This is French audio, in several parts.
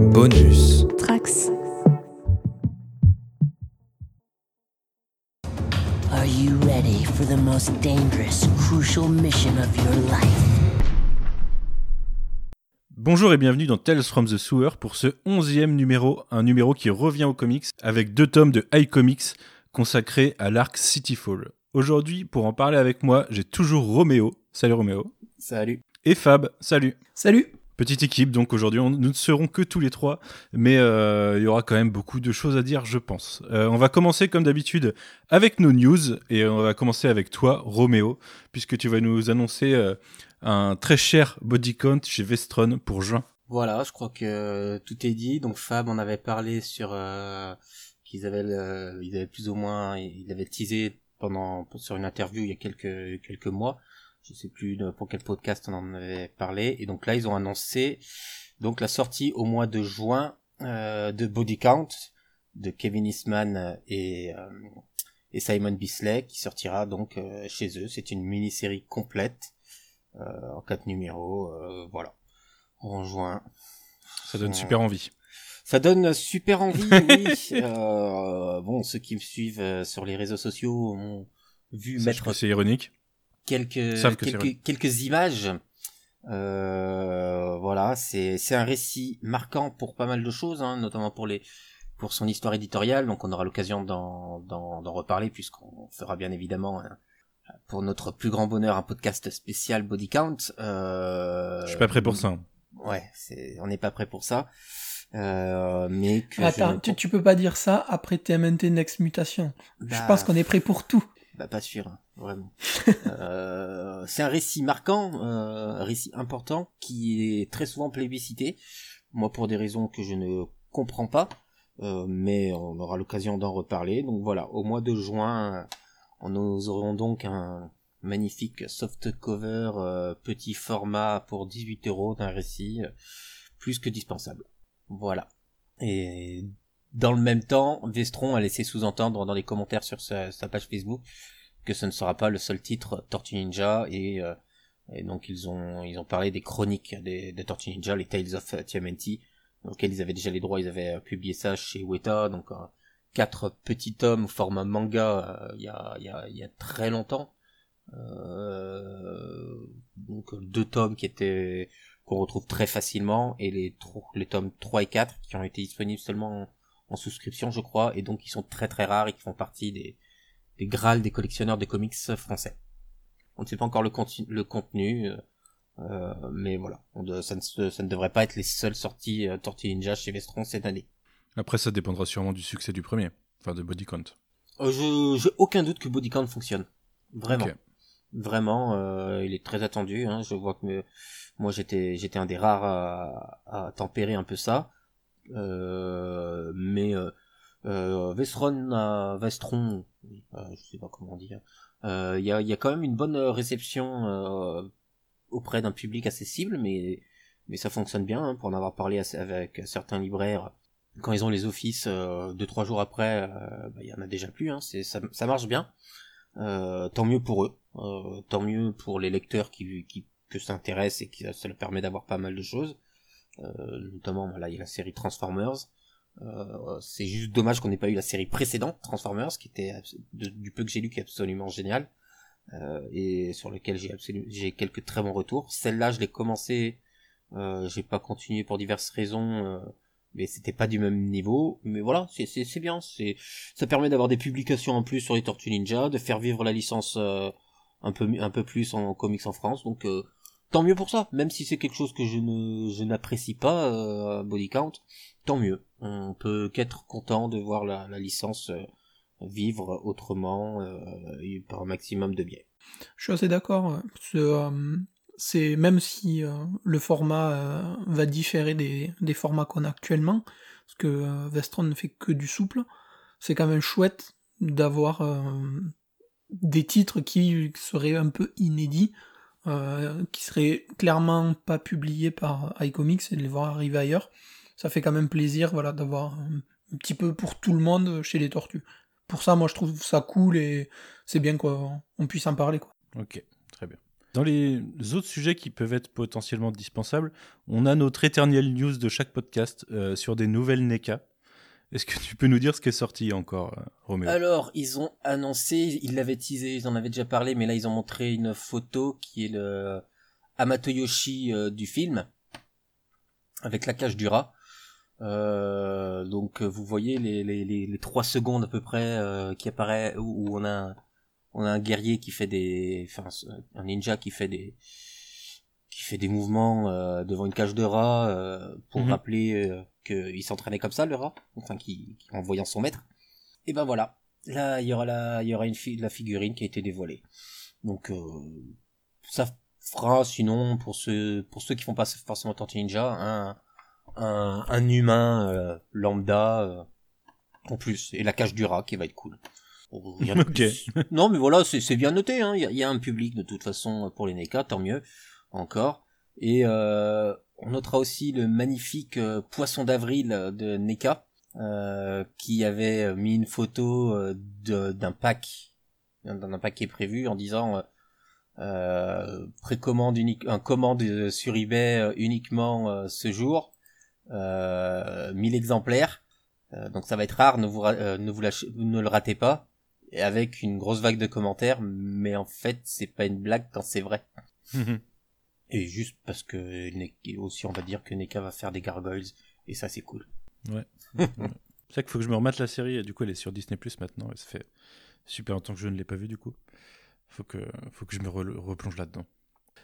Bonus. Trax. Are you ready for the most dangerous, crucial mission of your life? Bonjour et bienvenue dans Tales from the Sewer pour ce onzième numéro, un numéro qui revient aux comics avec deux tomes de iComics consacrés à l'arc Cityfall. Aujourd'hui, pour en parler avec moi, j'ai toujours Roméo. Salut Roméo. Salut. Et Fab. Salut. Salut. Petite équipe, donc aujourd'hui on- nous ne serons que tous les trois, mais euh, il y aura quand même beaucoup de choses à dire, je pense. Euh, on va commencer comme d'habitude avec nos news, et on va commencer avec toi, Roméo, puisque tu vas nous annoncer euh, un très cher body count chez Vestron pour juin. Voilà, je crois que tout est dit. Donc Fab en avait parlé sur euh, qu'ils avaient, ils avaient plus ou moins, il avait teasé pendant sur une interview il y a quelques quelques mois. Je sais plus pour quel podcast on en avait parlé. Et donc là, ils ont annoncé donc la sortie au mois de juin euh, de Body Count de Kevin Eastman et euh, et Simon Bisley qui sortira donc euh, chez eux. C'est une mini-série complète euh, en quatre numéros. euh, voilà. En juin. Ça donne super envie. Ça donne super envie, oui. Euh, bon, ceux qui me suivent sur les réseaux sociaux ont vu Sache mettre C'est ironique. Quelques quelques, quelques images. Euh, voilà, c'est c'est un récit marquant pour pas mal de choses, hein, notamment pour les pour son histoire éditoriale. Donc, on aura l'occasion d'en d'en d'en reparler puisqu'on fera bien évidemment. hein, pour notre plus grand bonheur, un podcast spécial Body Count. Euh, Je suis pas prêt pour ça. hein. Ouais, c'est, on n'est pas prêt pour ça. Euh, mais que Attends, je... tu, tu peux pas dire ça après TMNT Next Mutation. Je Bah, pense qu'on est prêt pour tout. Bah, pas sûr, hein, vraiment. euh, c'est un récit marquant, euh, un récit important qui est très souvent plébiscité. Moi, pour des raisons que je ne comprends pas, euh, mais on aura l'occasion d'en reparler. Donc voilà, au mois de juin, nous aurons donc un magnifique soft cover euh, petit format pour 18 euros d'un récit euh, plus que dispensable. Voilà. Et dans le même temps, Vestron a laissé sous-entendre dans les commentaires sur sa, page Facebook que ce ne sera pas le seul titre Tortue Ninja et, euh, et donc ils ont ils ont parlé des chroniques des, des Tortue Ninja, les Tales of TMNT, dans lesquels ils avaient déjà les droits, ils avaient euh, publié ça chez Weta, donc euh, quatre petits tomes au format manga euh, il y, a, y, a, y a très longtemps. Euh, donc deux tomes qui étaient qu'on retrouve très facilement et les, les tomes 3 et 4 qui ont été disponibles seulement en, souscription je crois et donc qui sont très très rares et qui font partie des, des grâles des collectionneurs de comics français. On ne sait pas encore le, contenu euh, euh, mais voilà, On de- ça, ne, se- ça ne devrait pas être les seules sorties euh, Tortue Ninja chez Vestron cette année. Après, ça dépendra sûrement du succès du premier, enfin de body count. Euh, je j'ai aucun doute que Body Count fonctionne. Vraiment. Vraiment, euh, il est très attendu. Hein. Je vois que me- moi j'étais j'étais un des rares à, à tempérer un peu ça. Euh, mais euh, euh, Vestron, euh, Vestron, euh, je sais pas comment dire. euh, Il y, a, y a quand même une bonne réception euh, auprès d'un public assez cible, mais mais ça fonctionne bien. hein, pour en avoir parlé avec certains libraires, quand ils ont les offices euh, deux trois jours après, euh, bah, il y en a déjà plus. Hein, c'est ça, marche bien. Euh, tant mieux pour eux, euh, tant mieux pour les lecteurs qui, qui que ça intéresse et qui ça leur permet d'avoir pas mal de choses. Euh, notamment, voilà, il y a la série Transformers. Euh, c'est juste dommage qu'on n'ait pas eu la série précédente Transformers, qui était du peu que j'ai lu, qui est absolument génial euh, et sur lequel j'ai j'ai quelques très bons retours. Celle-là, je l'ai commencé, j'ai pas continué pour diverses raisons. mais c'était pas du même niveau mais voilà c'est c'est c'est bien c'est ça permet d'avoir des publications en plus sur les Tortues Ninja de faire vivre la licence euh, un peu un peu plus en comics en France donc euh, tant mieux pour ça même si c'est quelque chose que je ne je n'apprécie pas euh, Body Count tant mieux on peut qu'être content de voir la, licence euh, vivre autrement euh, par un maximum de biais Je suis assez d'accord. C'est, euh, c'est même si le format va différer des, des formats qu'on a actuellement, parce que Vestron ne fait que du souple, c'est quand même chouette d'avoir des titres qui seraient un peu inédits, euh, qui seraient clairement pas publiés par iComics et de les voir arriver ailleurs. Ça fait quand même plaisir, voilà, d'avoir un, petit peu pour tout le monde chez les tortues. Pour ça, moi, je trouve ça cool et c'est bien qu'on on puisse en parler, quoi. Ok, très bien. Dans les autres sujets qui peuvent être potentiellement dispensables, on a notre éternel news de chaque podcast euh, sur des nouvelles NECA. Est-ce que tu peux nous dire ce qui est sorti encore, euh, Roméo? Alors, ils ont annoncé, ils l'avaient teasé, ils en avaient déjà parlé, mais là ils ont montré une photo qui est le Amatoyoshi euh, du film, avec la cage du rat. Euh, donc vous voyez les, les, les, les 3 secondes à peu près euh, qui apparaît où, où on a on a un guerrier qui fait des enfin un ninja qui fait des qui fait des mouvements euh, devant une cage de rat euh, pour Mhm. rappeler euh, qu'il s'entraînait comme ça le rat enfin qui, qui- en voyant son maître. Et ben voilà. Là il y aura la il y aura une fi- la figurine qui a été dévoilée. Donc euh, ça fera sinon pour ceux pour ceux qui font pas forcément Tortue Ninja un un, un humain euh, lambda euh, en plus. Et la cage du rat qui va être cool. Oh, rien de non mais voilà c'est c'est bien noté hein. il y, a, il y a un public de toute façon pour les NECA tant mieux encore. Et euh, on notera aussi le magnifique euh, poisson d'avril de NECA euh, qui avait mis une photo euh, d'un pack d'un d'un paquet prévu en disant euh, euh, précommande unique un commande euh, sur eBay euh, uniquement euh, ce jour euh, 1000 exemplaires. Euh, donc ça va être rare ne vous euh, ne vous lâchez- ne le ratez pas. Et avec une grosse vague de commentaires mais en fait c'est pas une blague quand c'est vrai et juste parce que aussi on va dire que Neka va faire des gargoyles et ça c'est cool C'est vrai qu'il faut que je me remette la série, et du coup elle est sur Disney Plus maintenant, et ça fait super longtemps que je ne l'ai pas vue du coup. Faut que, faut que je me re- replonge là-dedans.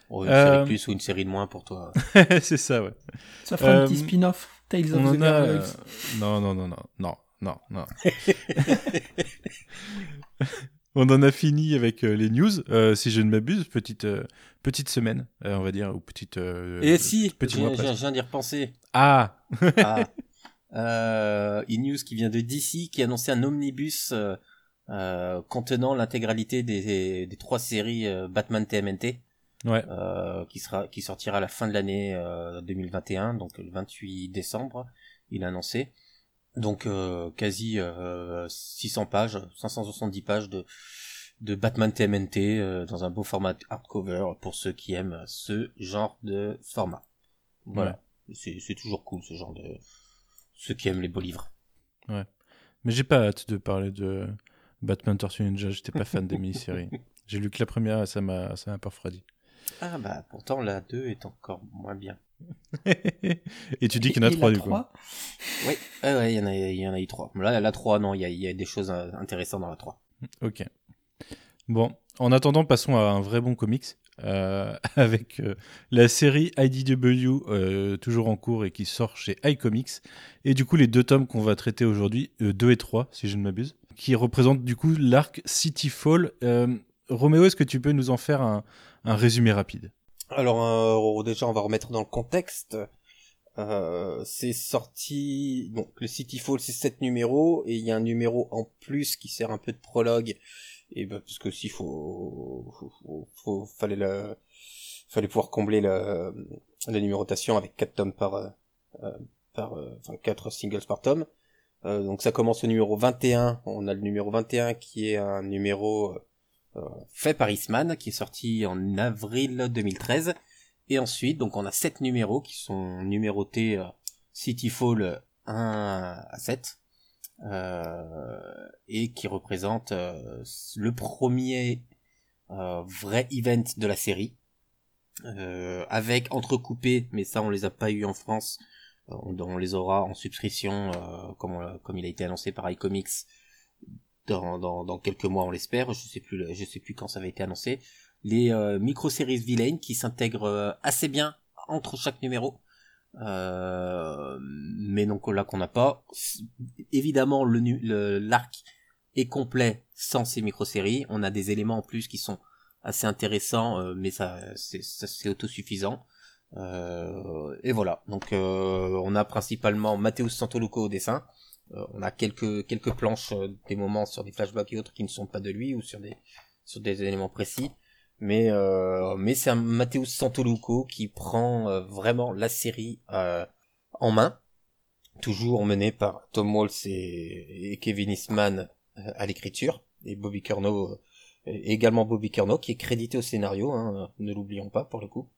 Oh, une Euh, série de plus ou une série de moins pour toi c'est ça, ouais. Ça fera un Euh, petit spin-off, Tales On of the a. euh, Gargoyles. Non, non, non, non, non, non, non. on en a fini avec euh, les news, euh, si je ne m'abuse, petite, euh, petite semaine, on va dire, ou petite. et si petit mois je viens d'y repenser. Ah. Ah. Une news qui vient de DC qui a annoncé un omnibus contenant l'intégralité des, des trois séries Batman TMNT Ouais, qui sera qui sortira à la fin de l'année euh, 2021 donc le 28 décembre il a annoncé donc euh, quasi euh, 600 pages 570 pages de de Batman TMNT euh, dans un beau format hardcover pour ceux qui aiment ce genre de format. Voilà. C'est c'est toujours cool ce genre de ceux qui aiment les beaux livres. Mais j'ai pas hâte de parler de Batman Tortue Ninja, j'étais pas fan des mini-séries. J'ai lu que la première et ça m'a ça m'a pas refroidi. Ah bah pourtant la 2 est encore moins bien et tu dis qu'il y en a Et trois la du coup. oui ouais, ouais, il y en a il y en a eu trois là la 3 non il y a, il y a des choses euh, intéressantes dans la 3 Ok. Bon, en attendant, passons à un vrai bon comics. euh, avec euh, la série IDW euh, toujours en cours et qui sort chez iComics et du coup les deux tomes qu'on va traiter aujourd'hui 2 et 3 si je ne m'abuse qui représentent du coup l'arc City Fall euh, Roméo est-ce que tu peux nous en faire un, un résumé rapide Alors euh, déjà on va remettre dans le contexte. Euh, c'est sorti donc le City Fall c'est 7 numéros et il y a un numéro en plus qui sert un peu de prologue et bah, parce que s'il faut, faut, fallait le fallait pouvoir combler la, numérotation avec 4 tomes par euh, euh, par euh, enfin 4 singles par tome. Donc ça commence au numéro 21, on a le numéro 21 qui est un numéro fait par Eastman, qui est sorti en avril 2013. Et ensuite, donc on a sept numéros qui sont numérotés euh, City Fall 1 à 7. euh, et qui représentent euh, le premier euh, vrai event de la série. Euh, avec entrecoupé, mais ça on les a pas eu en France, euh, on, les aura en subscription euh, comme, on- comme il a été annoncé par iComics dans, dans, dans quelques mois on l'espère. Je sais plus je sais plus quand ça avait été annoncé. Les euh, micro-séries vilaines qui s'intègrent euh, assez bien entre chaque numéro. Euh, mais donc là qu'on n'a pas. Évidemment le le- l'arc est complet sans ces micro-séries. On a des éléments en plus qui sont assez intéressants euh, mais ça c'est c'est autosuffisant. Euh, et voilà. Donc euh, on a principalement Matheus Santoluco au dessin on a quelques quelques planches, euh, des moments sur des flashbacks et autres qui ne sont pas de lui ou sur des sur des éléments précis. Mais euh, mais c'est un Matheus Santoluco qui prend euh, vraiment la série euh, en main, toujours mené par Tom Waltz et, Kevin Eastman euh, à l'écriture et Bobby Curnow également Bobby Curnow qui est crédité au scénario, hein, ne l'oublions pas pour le coup.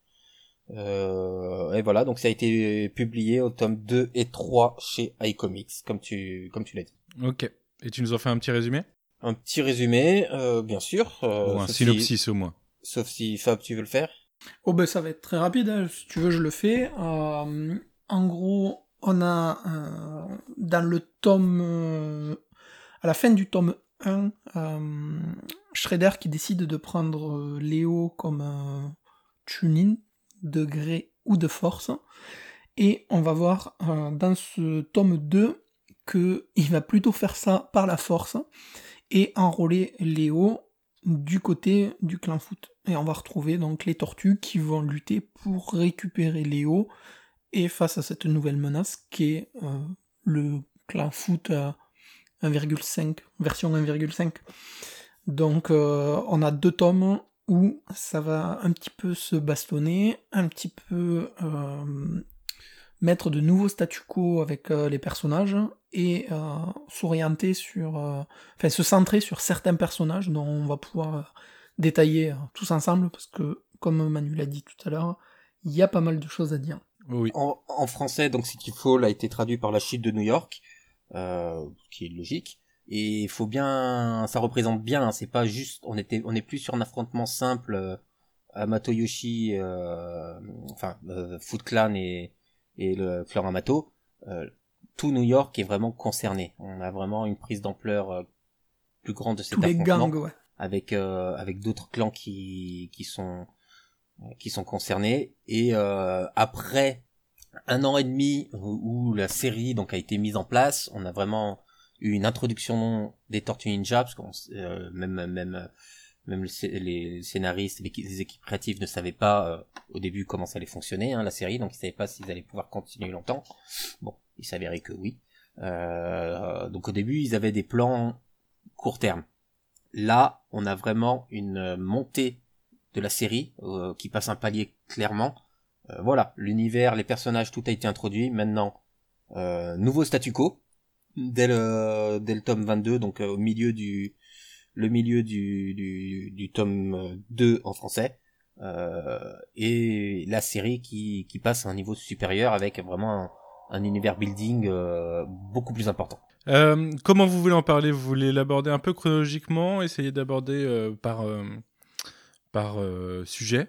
Euh, et voilà, donc ça a été publié au tome 2 et 3 chez iComics, comme tu, comme tu l'as dit. Ok. Et tu nous en fais un petit résumé? Un petit résumé, euh, bien sûr. Euh, Ou un synopsis au moins. Sauf si Fab, tu veux le faire? Oh ben ça va être très rapide, hein. si tu veux je le fais. Euh, en gros, on a euh, dans le tome... euh, à la fin du tome 1, euh, Shredder qui décide de prendre euh, Léo comme un tuning de gré ou de force. Et on va voir euh, dans ce tome 2 que il va plutôt faire ça par la force et enrôler Léo du côté du clan foot. Et on va retrouver donc les tortues qui vont lutter pour récupérer Léo et face à cette nouvelle menace qui est euh, le clan foot à 1,5, version 1,5. Donc euh, on a deux tomes où ça va un petit peu se bastonner, un petit peu euh, mettre de nouveaux statu quo avec euh, les personnages et euh, s'orienter sur, euh, enfin se centrer sur certains personnages dont on va pouvoir détailler euh, tous ensemble parce que comme Manu l'a dit tout à l'heure, il y a pas mal de choses à dire. Oui. En, en français, donc City Fall a été traduit par la chute de New York, euh, qui est logique. Et faut bien, ça représente bien. hein, c'est pas juste, on était, on est plus sur un affrontement simple. Euh, Amato Yoshi, euh, enfin euh, Foot Clan et et le clan Amato. Euh, tout New York est vraiment concerné. On a vraiment une prise d'ampleur euh, plus grande de cet Tous les affrontement gangs, ouais. avec euh, avec d'autres clans qui qui sont qui sont concernés et euh, après un an et demi où, où la série donc a été mise en place, on a vraiment une introduction des Tortues Ninja parce s- euh, même même même les scénaristes, les équipes créatives ne savaient pas euh, au début comment ça allait fonctionner hein, la série, donc ils savaient pas s'ils allaient pouvoir continuer longtemps. Bon, il s'avérait que oui. Euh, donc au début ils avaient des plans court terme. Là, on a vraiment une euh, montée de la série euh, qui passe un palier clairement. Euh, voilà, l'univers, les personnages, tout a été introduit. Maintenant, euh, nouveau statu quo dès le, dès le tome 22, donc euh, au milieu du le milieu du, du, du tome euh, 2 en français. Euh, et la série qui, qui passe à un niveau supérieur avec vraiment un, un univers building euh, beaucoup plus important. Euh, comment vous voulez en parler? Vous voulez l'aborder un peu chronologiquement, essayer d'aborder euh, par, euh, par euh, sujet?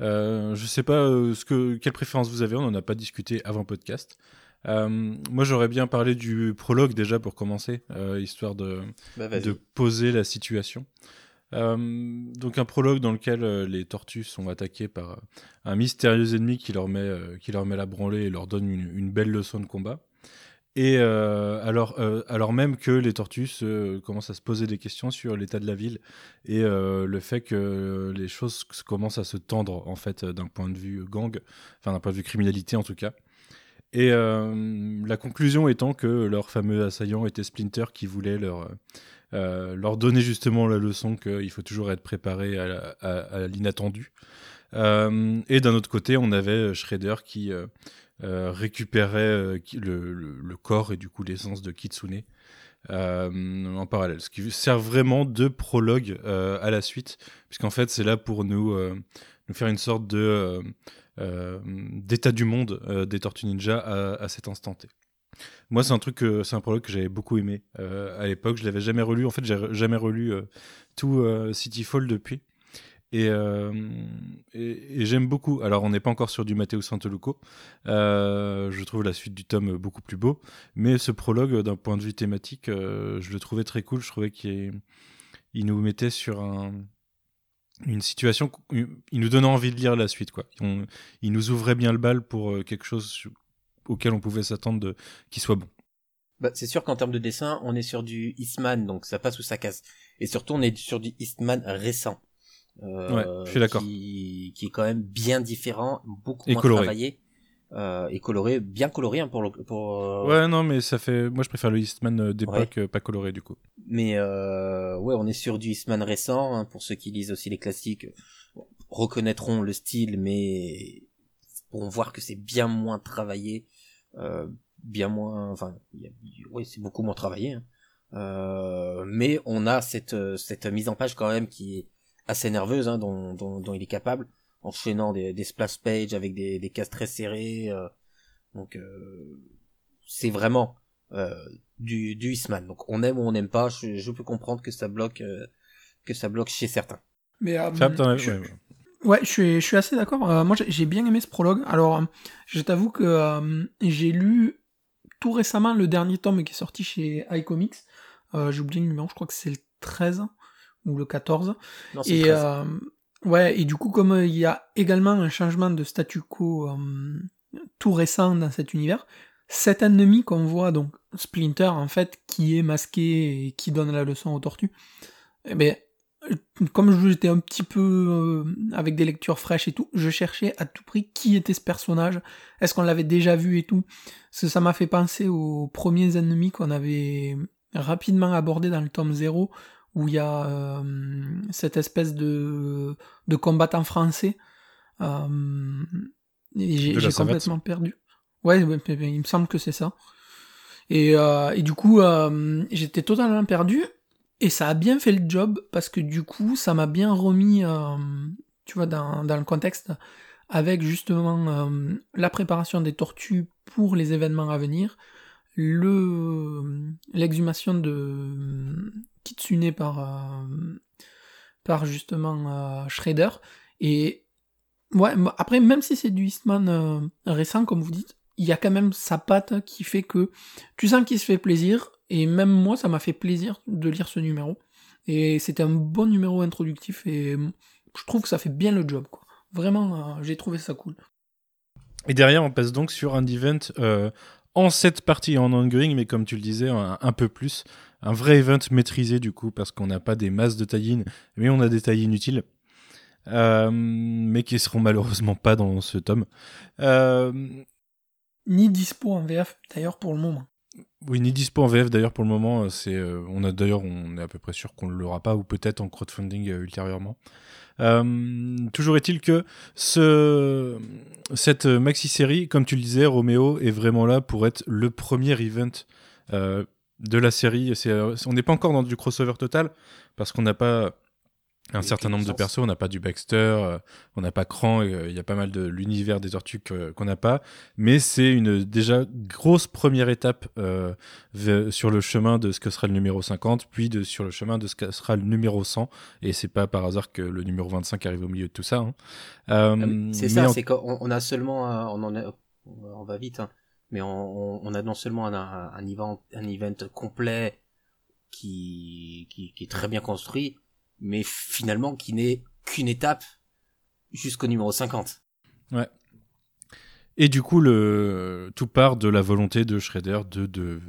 Euh, Je sais pas euh, ce que, quelle préférence vous avez, on n'en a pas discuté avant podcast. Euh, moi j'aurais bien parlé du prologue déjà pour commencer, euh, histoire de, Bah, de poser la situation. Euh, donc un prologue dans lequel euh, les tortues sont attaquées par euh, un mystérieux ennemi qui leur met, qui leur met la branlée et leur donne une, une belle leçon de combat. Et alors, alors même que les tortues se- commencent à se poser des questions sur l'état de la ville et le fait que les choses commencent à se tendre en fait d'un point de vue gang, enfin d'un point de vue criminalité en tout cas. Et euh, la conclusion étant que leur fameux assaillant était Splinter qui voulait leur, euh, leur donner justement la leçon qu'il faut toujours être préparé à, l'inattendu. Euh, et d'un autre côté, on avait Shredder qui euh, euh, récupérait euh, le, corps et du coup l'essence de Kitsune euh, en parallèle. Ce qui sert vraiment de prologue euh, à la suite, puisqu'en fait c'est là pour nous, euh, nous faire une sorte de euh, euh, d'état du monde euh, des Tortues Ninja à, cet instant T. Moi, c'est un truc, c'est un prologue que j'avais beaucoup aimé euh, à l'époque. Je l'avais jamais relu. En fait, j'ai jamais relu euh, tout euh, City Fall depuis. Et, euh, j'aime beaucoup. Alors, on n'est pas encore sur du Matteo Santoluco. Euh, je trouve la suite du tome beaucoup plus beau. Mais ce prologue, d'un point de vue thématique, euh, je le trouvais très cool. Je trouvais qu'il il nous mettait sur un, une situation. Il nous donnait envie de lire la suite. Quoi. On- il nous ouvrait bien le bal pour euh, quelque chose auquel on pouvait s'attendre de qu'il soit bon. Bah, c'est sûr qu'en termes de dessin, on est sur du Eastman, donc ça passe ou ça casse. Et surtout, on est sur du Eastman récent. Euh, Ouais, je suis d'accord. Qui, qui est quand même bien différent, beaucoup Et moins coloré. travaillé. Euh, et coloré, bien coloré hein, pour le, pour. euh, Ouais, non, mais ça fait. Moi, je préfère le Eastman euh, d'époque, euh, pas coloré du coup. Mais euh, ouais, on est sur du Eastman récent. hein, pour ceux qui lisent aussi les classiques, reconnaîtront le style, mais pourront voir que c'est bien moins travaillé, euh, bien moins. Enfin, ouais, c'est beaucoup moins travaillé. hein. Euh, mais on a cette, cette mise en page quand même qui est assez nerveuse, hein, dont, dont, dont, il est capable, enchaînant des, des splash pages avec des, des cases très serrées. Euh, donc c'est vraiment du, du Eastman. Donc on aime ou on n'aime pas, je, je, peux comprendre que ça bloque, que ça bloque chez certains. Mais Ouais, je suis, je suis assez d'accord. Euh, moi, j'ai bien aimé ce prologue. Alors, euh, je t'avoue que euh, j'ai lu tout récemment le dernier tome qui est sorti chez iComics. j'ai oublié le numéro, je crois que c'est le 13 ou le 14. Non, et, le 13. Ouais, et du coup, comme il y a également un changement de statu quo tout récent dans cet univers, cet ennemi qu'on voit, donc Splinter, en fait, qui est masqué et qui donne la leçon aux tortues, eh ben, comme j'étais un petit peu euh, avec des lectures fraîches et tout, je cherchais à tout prix qui était ce personnage, est-ce qu'on l'avait déjà vu et tout. Ça m'a fait penser aux premiers ennemis qu'on avait rapidement abordés dans le tome 0, où il y a euh, cette espèce de, de combattant français. Euh, j'ai complètement perdu. Ouais, il me semble que c'est ça. Et, et, du coup, j'étais totalement perdu. Et ça a bien fait le job parce que du coup, ça m'a bien remis, euh, tu vois, dans, dans, le contexte avec justement euh, la préparation des tortues pour les événements à venir, le l'exhumation de Kitsune par euh, par justement Shredder et ouais après même si c'est du Eastman récent comme vous dites il y a quand même sa patte qui fait que tu sens qu'il se fait plaisir et même moi, ça m'a fait plaisir de lire ce numéro. Et c'était un bon numéro introductif et je trouve que ça fait bien le job. Quoi. Vraiment, euh, j'ai trouvé ça cool. Et derrière, on passe donc sur un event euh, en cette partie en ongoing, mais comme tu le disais, un, peu plus. Un vrai event maîtrisé du coup, parce qu'on n'a pas des masses de tie mais on a des tailles inutiles. Euh, mais qui seront malheureusement pas dans ce tome. Ni dispo en VF d'ailleurs pour le moment. Oui, ni dispo en VF d'ailleurs pour le moment. Euh, c'est, euh, on a d'ailleurs, on est à peu près sûr qu'on ne l'aura pas ou peut-être en crowdfunding euh, ultérieurement. toujours est-il que ce, cette maxi série, comme tu le disais, Roméo est vraiment là pour être le premier event de la série. C'est, on n'est pas encore dans du crossover total parce qu'on n'a pas un certain nombre de persos, on n'a pas du Baxter, euh, on n'a pas Cran, euh, il y a pas mal de l'univers des tortues qu'on n'a pas, mais c'est une déjà grosse première étape euh, sur le chemin de ce que sera le numéro 50, puis de, sur le chemin de ce que sera le numéro 100, et c'est pas par hasard que le numéro 25 arrive au milieu de tout ça. Hein. Euh, c'est ça, c'est qu'on on a seulement, on en a, on va vite, hein, mais on, on, a non seulement un, un, un, event, un event complet qui, qui, qui est très bien construit, mais finalement qui n'est qu'une étape jusqu'au numéro 50. Ouais. Et du coup, le, tout part de la volonté de Shredder de, de,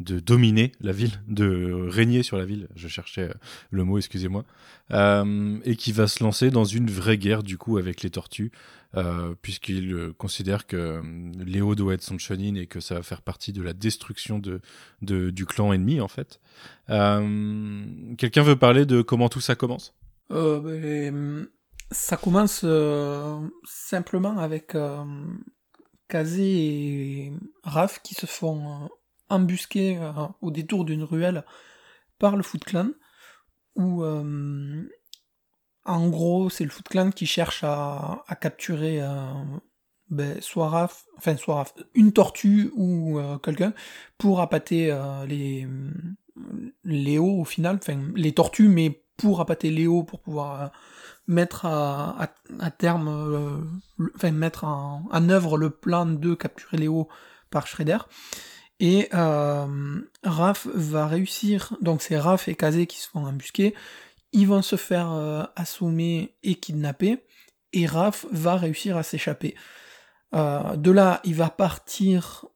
de dominer la ville, de régner sur la ville, je cherchais euh, le mot, excusez-moi, euh, et qui va se lancer dans une vraie guerre du coup avec les tortues, euh, puisqu'il euh, considère que euh, Léo doit être son shonin et que ça va faire partie de la destruction de, de du clan ennemi en fait. Quelqu'un veut parler de comment tout ça commence? Ben, Ça commence simplement avec Kazé et Raph qui se font embusqué euh, au détour d'une ruelle par le Foot Clan, où euh, en gros c'est le Foot Clan qui cherche à, capturer euh, ben, soit Raph, enfin soit une tortue ou quelqu'un pour appâter les Léo au final, enfin les tortues, mais pour appâter Léo pour pouvoir mettre à, terme, enfin mettre en, en, œuvre le plan de capturer Léo par Shredder. Et euh, Raph va réussir, donc c'est Raph et Kazé qui se font embusquer, ils vont se faire euh, assommer et kidnapper, et Raph va réussir à s'échapper. Euh, de là, il va partir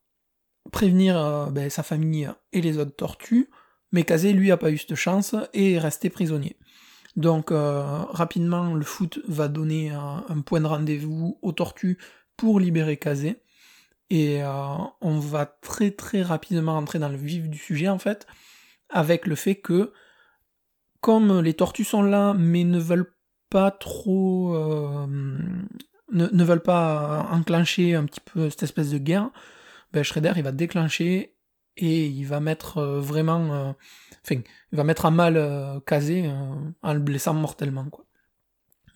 prévenir ben, sa famille et les autres tortues, mais Kazé, lui, a pas eu cette chance et est resté prisonnier. Donc, rapidement, le foot va donner un, un point de rendez-vous aux tortues pour libérer Kazé. Et euh, on va très très rapidement rentrer dans le vif du sujet en fait, avec le fait que comme les tortues sont là mais ne veulent pas trop euh, ne, veulent pas enclencher un petit peu cette espèce de guerre, ben Shredder il va déclencher et il va mettre euh, vraiment, enfin, il va mettre à mal Kazé en le blessant mortellement, quoi.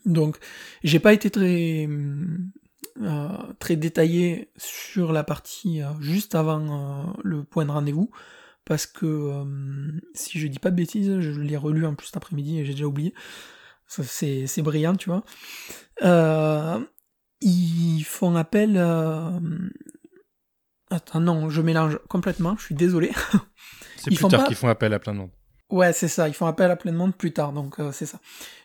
Donc, j'ai pas été très très détaillé sur la partie juste avant le point de rendez-vous parce que si je dis pas de bêtises, je l'ai relu en plus cet après-midi et j'ai déjà oublié. C'est brillant, tu vois. ils font appel Attends, non, je mélange complètement, je suis désolé. C'est plus tard qu'ils font appel à plein de monde. Ouais, c'est ça, ils font appel à plein de monde plus tard, donc euh, c'est ça.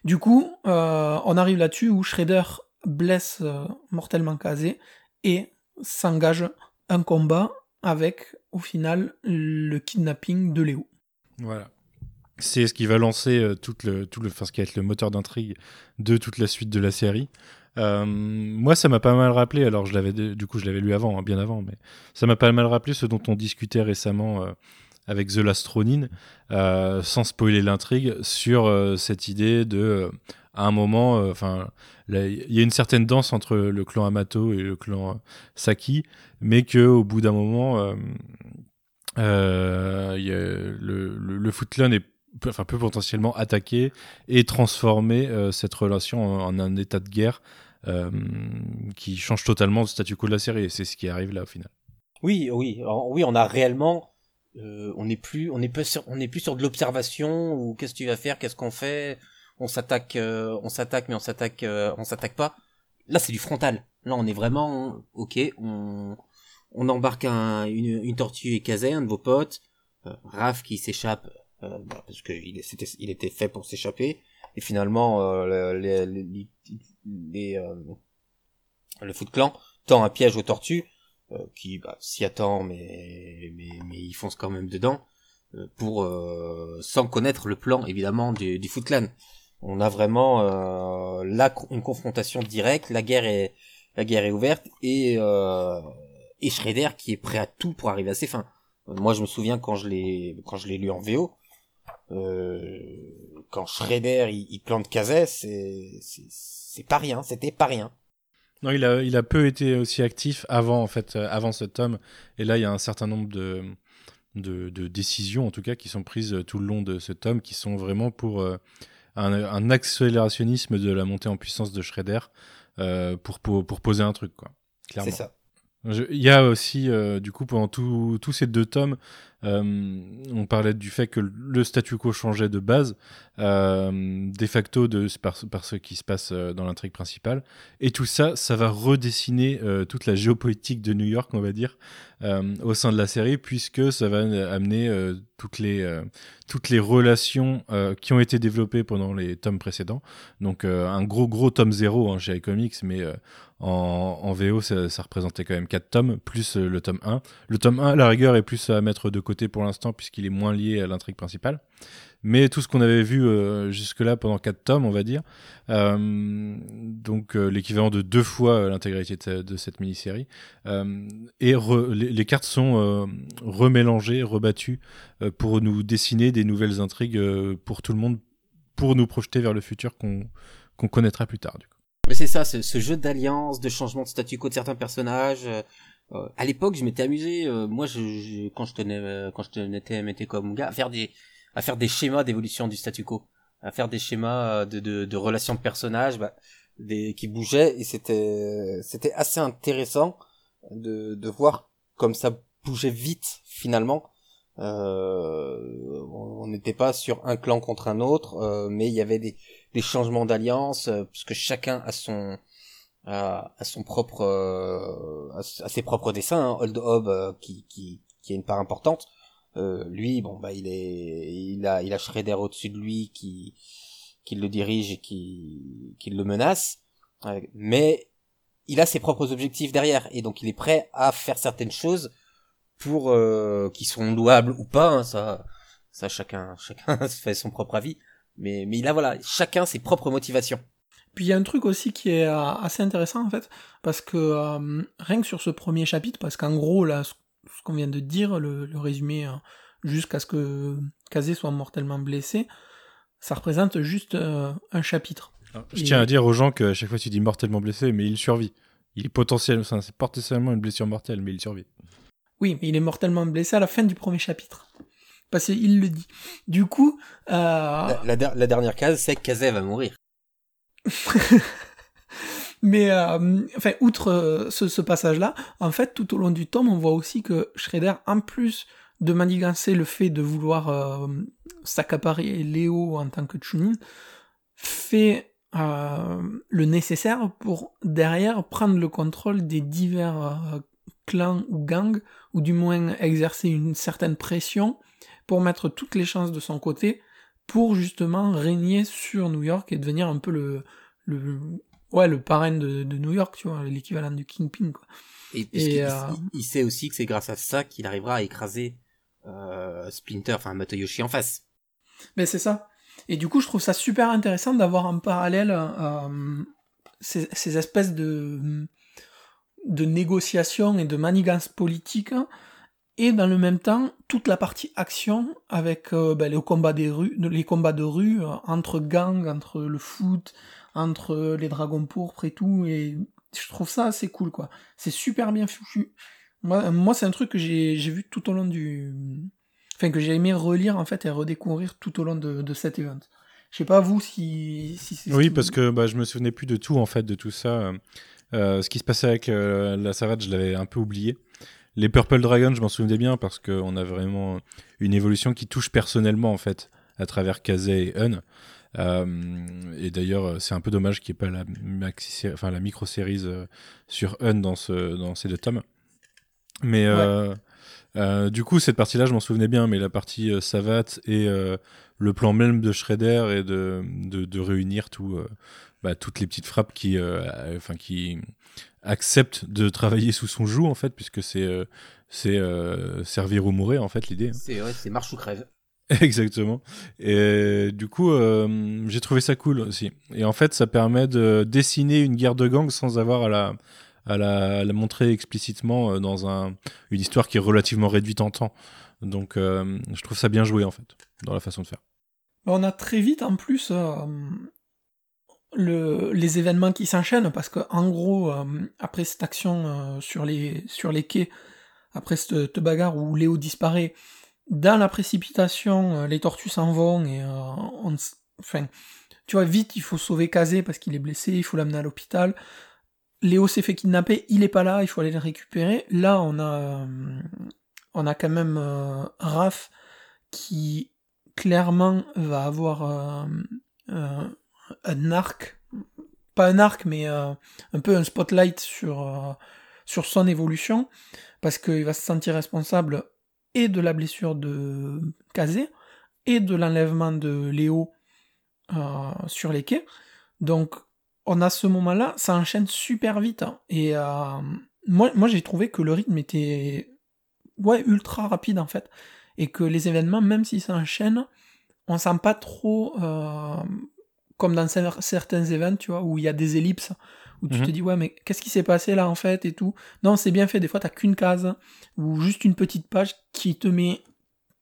Du coup, euh, on arrive là-dessus où Shredder blesse euh, mortellement Kazé et s'engage un combat avec, au final, le kidnapping de Léo. Voilà. C'est ce qui va lancer tout le, tout le, ce qui va être le moteur d'intrigue de toute la suite de la série. Euh, moi, ça m'a pas mal rappelé. Alors, je l'avais du coup, je l'avais lu avant, hein, bien avant, mais ça m'a pas mal rappelé ce dont on discutait récemment euh, avec The Last Ronin, euh, sans spoiler l'intrigue, sur cette idée de, à un moment, enfin, il y a une certaine danse entre le clan Amato et le clan Saki, mais que au bout d'un moment, y a le, le, le Foot Clan est enfin, peut potentiellement attaquer et transformer cette relation en, un état de guerre euh, qui change totalement le statu quo de la série. C'est ce qui arrive là au final. Oui, oui, oui, on a réellement, euh, on n'est plus, on n'est plus sur, on n'est plus sur de l'observation ou qu'est-ce que tu vas faire, qu'est-ce qu'on fait, on s'attaque, euh, on s'attaque, mais on s'attaque, on s'attaque pas. Là, c'est du frontal. Là, on est vraiment, ok, on, embarque un, une, tortue écasée, un de vos potes, Raph qui s'échappe bah, parce qu'il était, il était fait pour s'échapper et finalement euh, le Foot Clan tend un piège aux tortues, euh, qui bah, s'y attend, mais, mais, mais ils foncent quand même dedans, euh, pour sans connaître le plan évidemment du, du Foot Clan. On a vraiment là une confrontation directe, la guerre est ouverte et et Shredder qui est prêt à tout pour arriver à ses fins. Moi, je me souviens quand je l'ai lu en VO, euh, quand Shredder il, plante Kazay, c'est pas rien, c'était pas rien. Non, il a, peu été aussi actif avant, euh, ce tome. Et là, il y a un certain nombre de, de, décisions, en tout cas, qui sont prises tout le long de ce tome, qui sont vraiment pour euh, un, accélérationnisme de la montée en puissance de Shredder euh, pour, pour, pour, poser un truc, quoi. C'est ça. Il y a aussi, du coup, pendant tous ces deux tomes, euh, on parlait du fait que le statu quo changeait de base, euh, de facto de, par, ce qui se passe euh, dans l'intrigue principale. Et tout ça, ça va redessiner toute la géopolitique de New York, on va dire, au sein de la série, puisque ça va amener toutes, les, toutes les relations qui ont été développées pendant les tomes précédents. Donc un gros, gros tome zéro hein, chez iComics, mais en, VO, ça, représentait quand même 4 tomes, plus le tome 1. Le tome 1, à la rigueur, est plus à mettre de côté pour l'instant puisqu'il est moins lié à l'intrigue principale. Mais tout ce qu'on avait vu euh, jusque-là pendant quatre tomes, on va dire, euh, donc euh, l'équivalent de deux fois l'intégralité de, cette mini-série, et les, cartes sont remélangées, rebattues pour nous dessiner des nouvelles intrigues pour tout le monde, pour nous projeter vers le futur qu'on connaîtra plus tard. Mais c'est ça, ce, jeu d'alliance, de changement de statu quo de certains personnages, euh, à l'époque, je m'étais amusé, euh, moi, je, quand je tenais, euh, quand je tenais m'était comme gars, à faire des, à faire des schémas d'évolution du statu quo, à faire des schémas de, de, de relations de personnages, bah, des, qui bougeaient, et c'était, c'était assez intéressant de, de voir comme ça bougeait vite finalement. Euh, on n'était pas sur un clan contre un autre, mais il y avait des, des changements d'alliance, puisque chacun a son à, à son propre euh, à, ses propres dessins hein. Old Hob euh, qui, qui qui a une part importante. Euh, lui bon bah il est il a il a Shredder au-dessus de lui qui qui le dirige et qui qui le menace. Mais il a ses propres objectifs derrière et donc il est prêt à faire certaines choses pour euh, qui sont louables ou pas hein, ça ça chacun chacun fait son propre avis. Mais mais il a voilà chacun ses propres motivations puis il y a un truc aussi qui est euh, assez intéressant en fait, parce que euh, rien que sur ce premier chapitre, parce qu'en gros là, ce, qu'on vient de dire, le, résumé euh, jusqu'à ce que Kazé soit mortellement blessé, ça représente juste un chapitre. je tiens à dire aux gens que chaque fois tu dis mortellement blessé, mais il survit. Il est potentiellement, c'est potentiellement une blessure mortelle, mais il survit. Oui, mais il est mortellement blessé à la fin du premier chapitre. Parce qu'il le dit. Du coup, euh... La, la der- la dernière case, c'est que Kazé va mourir. Mais euh, enfin, outre euh, ce, passage-là, en fait, tout au long du tome, on voit aussi que Shredder, en plus de manigancer le fait de vouloir euh, s'accaparer Léo en tant que Chunin, fait euh, le nécessaire pour derrière prendre le contrôle des divers clans ou gangs, ou du moins exercer une certaine pression pour mettre toutes les chances de son côté pour justement régner sur New York et devenir un peu le, le ouais le parrain de, de New York, tu vois, l'équivalent du Kingpin quoi. Et, puisqu'il- euh, il, il sait aussi que c'est grâce à ça qu'il arrivera à écraser euh, Splinter, enfin Motoyoshi en face? Mais c'est ça. Et du coup, je trouve ça super intéressant d'avoir en parallèle euh, ces, ces espèces de, de négociations et de manigances politiques, et dans le même temps, toute la partie action avec euh, ben, les, combats des rues, les combats de rue euh, entre gangs, entre le foot, entre les dragons pourpres et tout, et je trouve ça assez cool, quoi. C'est super bien foutu. Moi, moi c'est un truc que j'ai vu tout au long du, enfin que j'ai aimé relire en fait et redécouvrir tout au long de, de cet event. Je sais pas vous si, si c'est ce Oui, parce que bah, je me souvenais plus de tout en fait de tout ça. Euh, ce qui se passait avec euh, la Savage, je l'avais un peu oublié. Les Purple Dragons, je m'en souvenais bien parce qu'on a vraiment une évolution qui touche personnellement en fait à travers Kazé et Un. Euh, et d'ailleurs, c'est un peu dommage qu'il n'y ait pas la, maxi enfin, la micro-série euh, sur Un dans, ce, dans ces deux tomes. Mais euh, euh, du coup, cette partie-là, je m'en souvenais bien, mais la partie euh, Savat et le plan même de Shredder et de, de, de réunir tout, bah, toutes les petites frappes qui, enfin, qui acceptent de travailler sous son joug, en fait, puisque c'est euh, c'est euh, servir ou mourir, en fait, l'idée. hein. C'est ouais, c'est marche ou crève. Exactement. Et du coup, euh, j'ai trouvé ça cool aussi. Et en fait, ça permet de dessiner une guerre de gangs sans avoir à la, à la, à la montrer explicitement euh, dans un, une histoire qui est relativement réduite en temps. Donc, euh, je trouve ça bien joué en fait, dans la façon de faire. On a très vite en plus euh, le, les événements qui s'enchaînent parce que en gros euh, après cette action euh, sur les sur les quais, après cette, bagarre où Léo disparaît, dans la précipitation euh, les tortues s'en vont et euh, on, enfin tu vois vite il faut sauver Kazé parce qu'il est blessé, il faut l'amener à l'hôpital. Léo s'est fait kidnapper, il est pas là, il faut aller le récupérer. Là on a on a quand même Raph qui clairement va avoir un arc, pas un arc, mais euh, un peu un spotlight sur, euh, sur son évolution, parce qu'il va se sentir responsable et de la blessure de Kazé, et de l'enlèvement de Léo euh, sur les quais. Donc, on a ce moment-là, ça enchaîne super vite. hein. et moi, j'ai trouvé que le rythme était ouais, ultra rapide en fait et que les événements, même s'ils s'enchaînent, on sent pas trop comme dans cer- certains événements, tu vois, où il y a des ellipses, où tu Mhm. te dis, ouais, mais qu'est-ce qui s'est passé là en fait et tout. Non, c'est bien fait, des fois t'as qu'une case, ou juste une petite page qui te met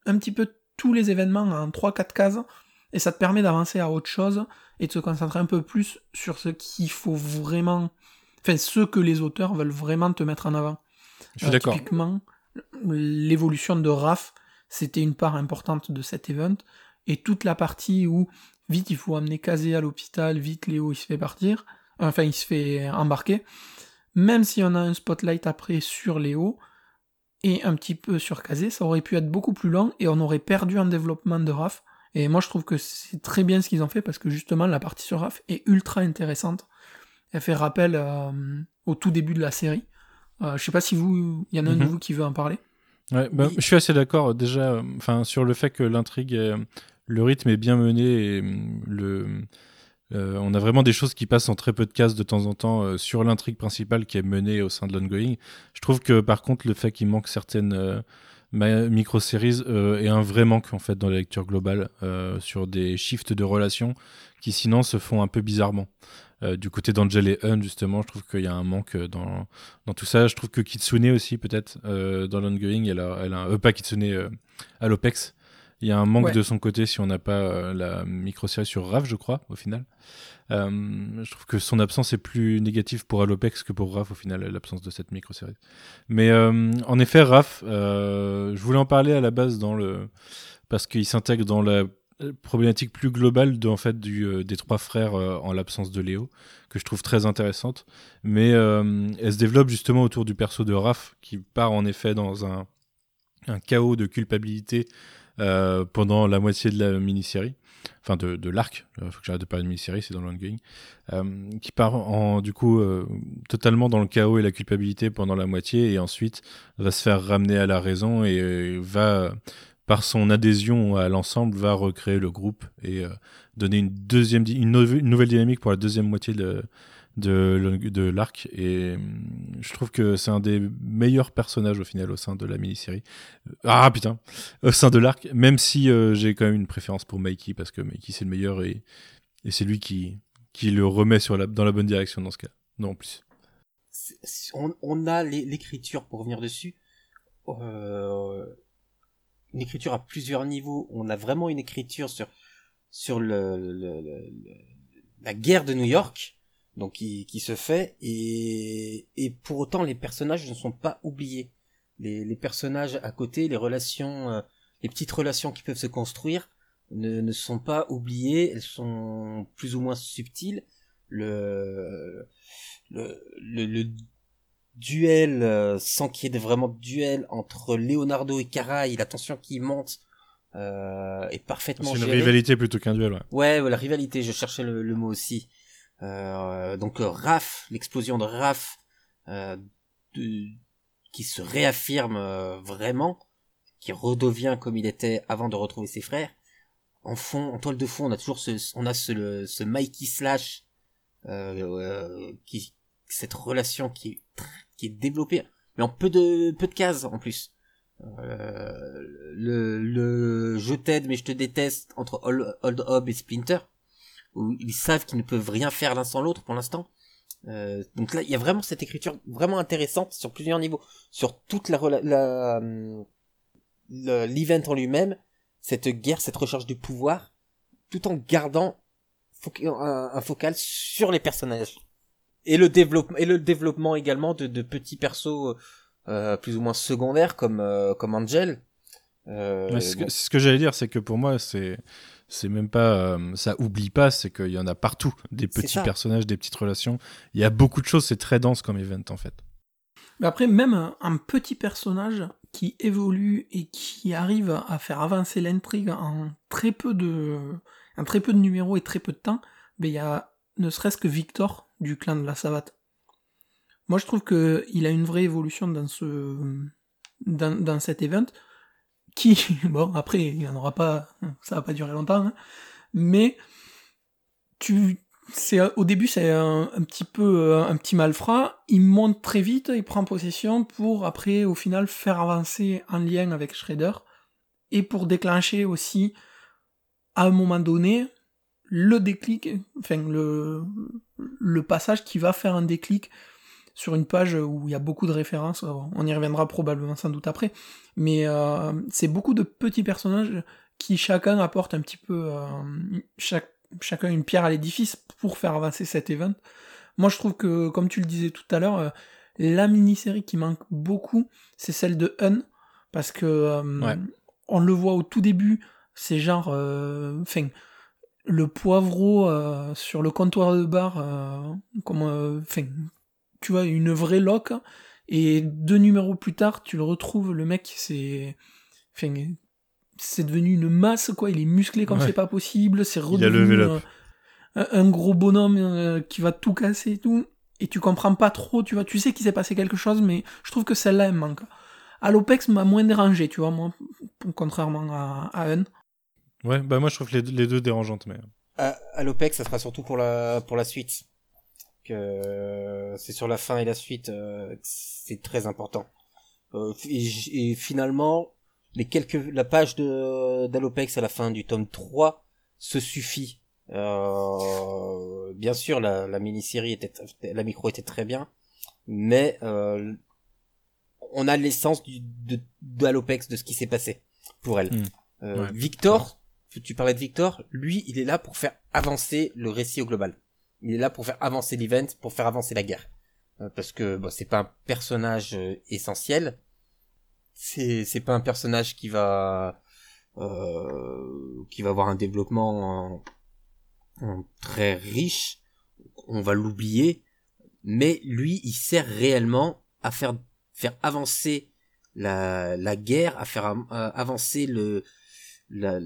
un petit peu tous les événements en 3-4 cases, et ça te permet d'avancer à autre chose et de se concentrer un peu plus sur ce qu'il faut vraiment. Enfin, ce que les auteurs veulent vraiment te mettre en avant. Je suis Euh, d'accord. Typiquement, l'évolution de Raph, c'était une part importante de cet event. Et toute la partie où, vite, il faut amener Kazé à l'hôpital, vite, Léo, il se fait partir. Enfin, il se fait embarquer. Même si on a un spotlight après sur Léo, et un petit peu sur Kazé, ça aurait pu être beaucoup plus long, et on aurait perdu en développement de Raph. Et moi, je trouve que c'est très bien ce qu'ils ont fait, parce que justement, la partie sur Raph est ultra intéressante. Elle fait rappel euh, au tout début de la série. Euh, je sais pas si vous, il y en a un de Mhm. vous qui veut en parler. Ouais, bah, Oui. Je suis assez d'accord déjà euh, sur le fait que l'intrigue, euh, le rythme est bien mené et le, euh, on a vraiment des choses qui passent en très peu de cases de temps en temps euh, sur l'intrigue principale qui est menée au sein de l'ongoing. Je trouve que par contre le fait qu'il manque certaines euh, micro-séries euh, est un vrai manque en fait dans la lecture globale sur des shifts de relations qui sinon se font un peu bizarrement. Du côté d'Angel et Un justement, je trouve qu'il y a un manque dans, tout ça. Je trouve que Kitsune aussi peut-être dans l'ongoing, elle a, elle a un, pas Kitsune, à l'Opex. Il y a un manque Ouais. de son côté si on n'a pas euh, la micro-série sur Raph, je crois, au final. Euh, je trouve que son absence est plus négative pour Alopex que pour Raph, au final, l'absence de cette micro-série. Mais euh, en effet, Raph, je voulais en parler à la base dans le... parce qu'il s'intègre dans la problématique plus globale de, en fait, du, des trois frères en l'absence de Léo, que je trouve très intéressante. Mais elle se développe justement autour du perso de Raph, qui part en effet dans un, un chaos de culpabilité euh, pendant la moitié de la mini-série, enfin de, l'arc, il faut que j'arrête de parler de mini-série, c'est dans l'ongoing, euh, qui part du coup euh, totalement dans le chaos et la culpabilité pendant la moitié et ensuite va se faire ramener à la raison et euh, va, par son adhésion à l'ensemble, va recréer le groupe et euh, donner une, deuxième, une nouvelle dynamique pour la deuxième moitié de, de, de l'arc et hum, je trouve que c'est un des meilleurs personnages au final au sein de la mini-série. Ah putain, au sein de l'arc, même si euh, j'ai quand même une préférence pour Mikey parce que Mikey c'est le meilleur et, et c'est lui qui, qui le remet sur la, dans la bonne direction dans ce cas. Non, en plus. On, on a l'é- l'écriture pour revenir dessus. Euh, une écriture à plusieurs niveaux. On a vraiment une écriture sur sur le- la guerre de New York, donc qui, qui se fait et et pour autant les personnages ne sont pas oubliés. Les, les personnages à côté, les relations, euh, les petites relations qui peuvent se construire ne, ne sont pas oubliées. Elles sont plus ou moins subtiles. Le le, le, le duel euh, sans qu'il y ait vraiment de duel entre Leonardo et Caray, la tension qui monte euh, est parfaitement C'est une gérée. rivalité plutôt qu'un duel, ouais. Ouais, ouais, la rivalité, je cherchais le, le mot aussi. Euh, donc euh, Raph, l'explosion de Raph, euh, de- qui se réaffirme vraiment, qui redevient comme il était avant de retrouver ses frères. En fond, en toile de fond, on a toujours ce, on a ce, le- ce Mikey slash, qui, cette relation qui est, qui est développée, mais en peu de, peu de cases en plus. Euh, le, le je t'aide mais je te déteste entre Old, Old Hob et Splinter où ils savent qu'ils ne peuvent rien faire l'un sans l'autre pour l'instant. Euh, donc là il y a vraiment cette écriture vraiment intéressante sur plusieurs niveaux. Sur toute la la le- l'event en lui-même cette guerre cette recherche du pouvoir tout en gardant un, un focal sur les personnages. Et le développement et le développement également de, de petits persos euh, plus ou moins secondaires comme euh, comme Angel. Euh, Ouais, c'est ce que, bon, c'est ce que j'allais dire, c'est que pour moi, c'est c'est même pas euh, ça oublie pas, c'est qu'il y en a partout des petits personnages, des petites relations. Il y a beaucoup de choses, c'est très dense comme event en fait. Mais après, même un, un petit personnage qui évolue et qui arrive à faire avancer l'intrigue en très peu de, en très peu de numéros et très peu de temps, ben il y a ne serait-ce que Victor du clan de la savate. Moi, je trouve que il a une vraie évolution dans ce, dans, dans cet event, qui, bon, après, il y en aura pas, ça va pas durer longtemps, hein, mais tu, c'est au début c'est un, un petit peu euh, un petit malfrat, il monte très vite, il prend possession pour après au final faire avancer en lien avec Shredder et pour déclencher aussi à un moment donné le déclic, enfin le le passage qui va faire un déclic sur une page où il y a beaucoup de références, on y reviendra probablement sans doute après, mais euh, c'est beaucoup de petits personnages qui chacun apporte un petit peu euh, chaque chacun une pierre à l'édifice pour faire avancer cet event. Moi, je trouve que, comme tu le disais tout à l'heure, euh, la mini-série qui manque beaucoup, c'est celle de Un, parce que euh, Ouais. on le voit au tout début, c'est genre, euh, enfin, le poivreau euh, sur le comptoir de bar, euh, comme, euh, tu vois, une vraie loque, et deux numéros plus tard, tu le retrouves, le mec, c'est, enfin, c'est devenu une masse, quoi. Il est musclé comme Ouais. c'est pas possible. C'est redevenu euh, un, un gros bonhomme euh, qui va tout casser et tout. Et tu comprends pas trop, tu vois. Tu sais qu'il s'est passé quelque chose, mais je trouve que celle-là, elle manque. Alopex m'a moins dérangé, tu vois, moi, contrairement à, à Un. Ouais, bah moi je trouve les, deux- les deux dérangeantes, mais à, à l'OPEX, ça sera surtout pour la pour la suite. Que c'est sur la fin et la suite, euh, c'est très important. Euh, et, et finalement, les quelques la page de d'Alopex à la fin du tome 3 se suffit. Euh, bien sûr, la, la mini-série était, la micro était très bien, mais euh, on a l'essence de d'Alopex de ce qui s'est passé pour elle. Mm. Euh, Ouais. Victor, tu parlais de Victor, lui, il est là pour faire avancer le récit au global. Il est là pour faire avancer l'event, pour faire avancer la guerre. Euh, parce que bon, c'est pas un personnage euh, essentiel. C'est c'est pas un personnage qui va euh, qui va avoir un développement en- en très riche. On va l'oublier, mais lui, il sert réellement à faire faire avancer la la guerre, à faire à avancer le la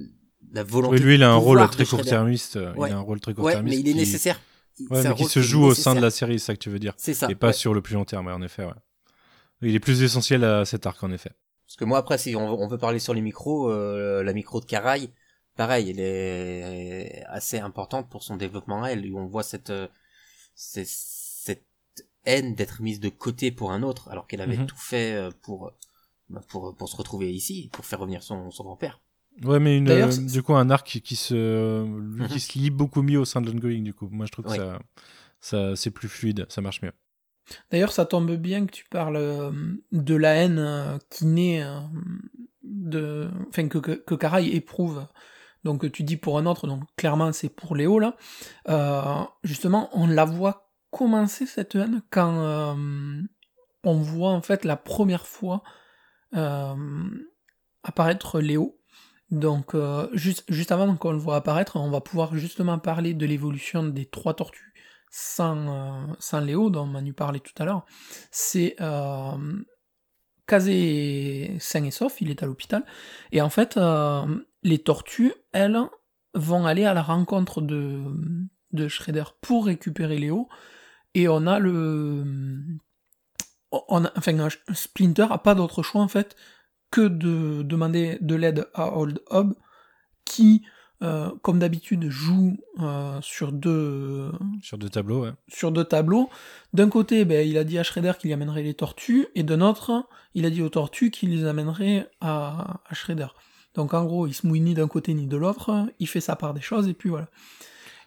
la volonté. Oui, lui, il a un rôle très court-termiste. euh, Ouais. Il a un rôle très Ouais, court-termiste. mais il est qui- nécessaire. Ouais, mais qui se joue au sein de la série, c'est ça que tu veux dire. C'est ça. Et pas ouais. sur le plus long terme, ouais, en effet. Ouais. Il est plus essentiel à cet arc, en effet. Parce que moi après si on, on veut parler sur les micros, euh, la micro de Karai, pareil, elle est assez importante pour son développement à elle. Où on voit cette euh, cette haine d'être mise de côté pour un autre, alors qu'elle avait Mhm. tout fait euh, pour bah, pour pour se retrouver ici, pour faire revenir son son grand-père. Ouais, mais une, euh, du coup, un arc qui, qui se, lui, Mhm. qui se lie beaucoup mieux au sein de l'ongoing, du coup. Moi, je trouve que ça, ça, c'est plus fluide, ça marche mieux. D'ailleurs, ça tombe bien que tu parles euh, de la haine euh, qui naît euh, de, enfin que que, que Karai éprouve. Donc tu dis pour un autre, donc clairement c'est pour Léo là. Euh, justement, on la voit commencer cette haine quand euh, on voit en fait la première fois euh, apparaître Léo. Donc euh, juste juste avant qu'on le voit apparaître, on va pouvoir justement parler de l'évolution des trois tortues sans, euh, Léo, dont Manu parlait tout à l'heure, c'est euh, Kazé sain et sauf, il est à l'hôpital, et en fait, euh, les tortues, elles, vont aller à la rencontre de, de Shredder pour récupérer Léo, et on a le... On a, enfin, Splinter a pas d'autre choix, en fait, que de demander de l'aide à Old Hob, qui, euh, comme d'habitude, joue euh, sur deux, Sur deux tableaux, ouais. sur deux tableaux. D'un côté, ben, il a dit à Shredder qu'il y amènerait les tortues, et d'un autre, il a dit aux tortues qu'il les amènerait à, à Shredder. Donc en gros, il se mouille ni d'un côté ni de l'autre, il fait sa part des choses, et puis voilà.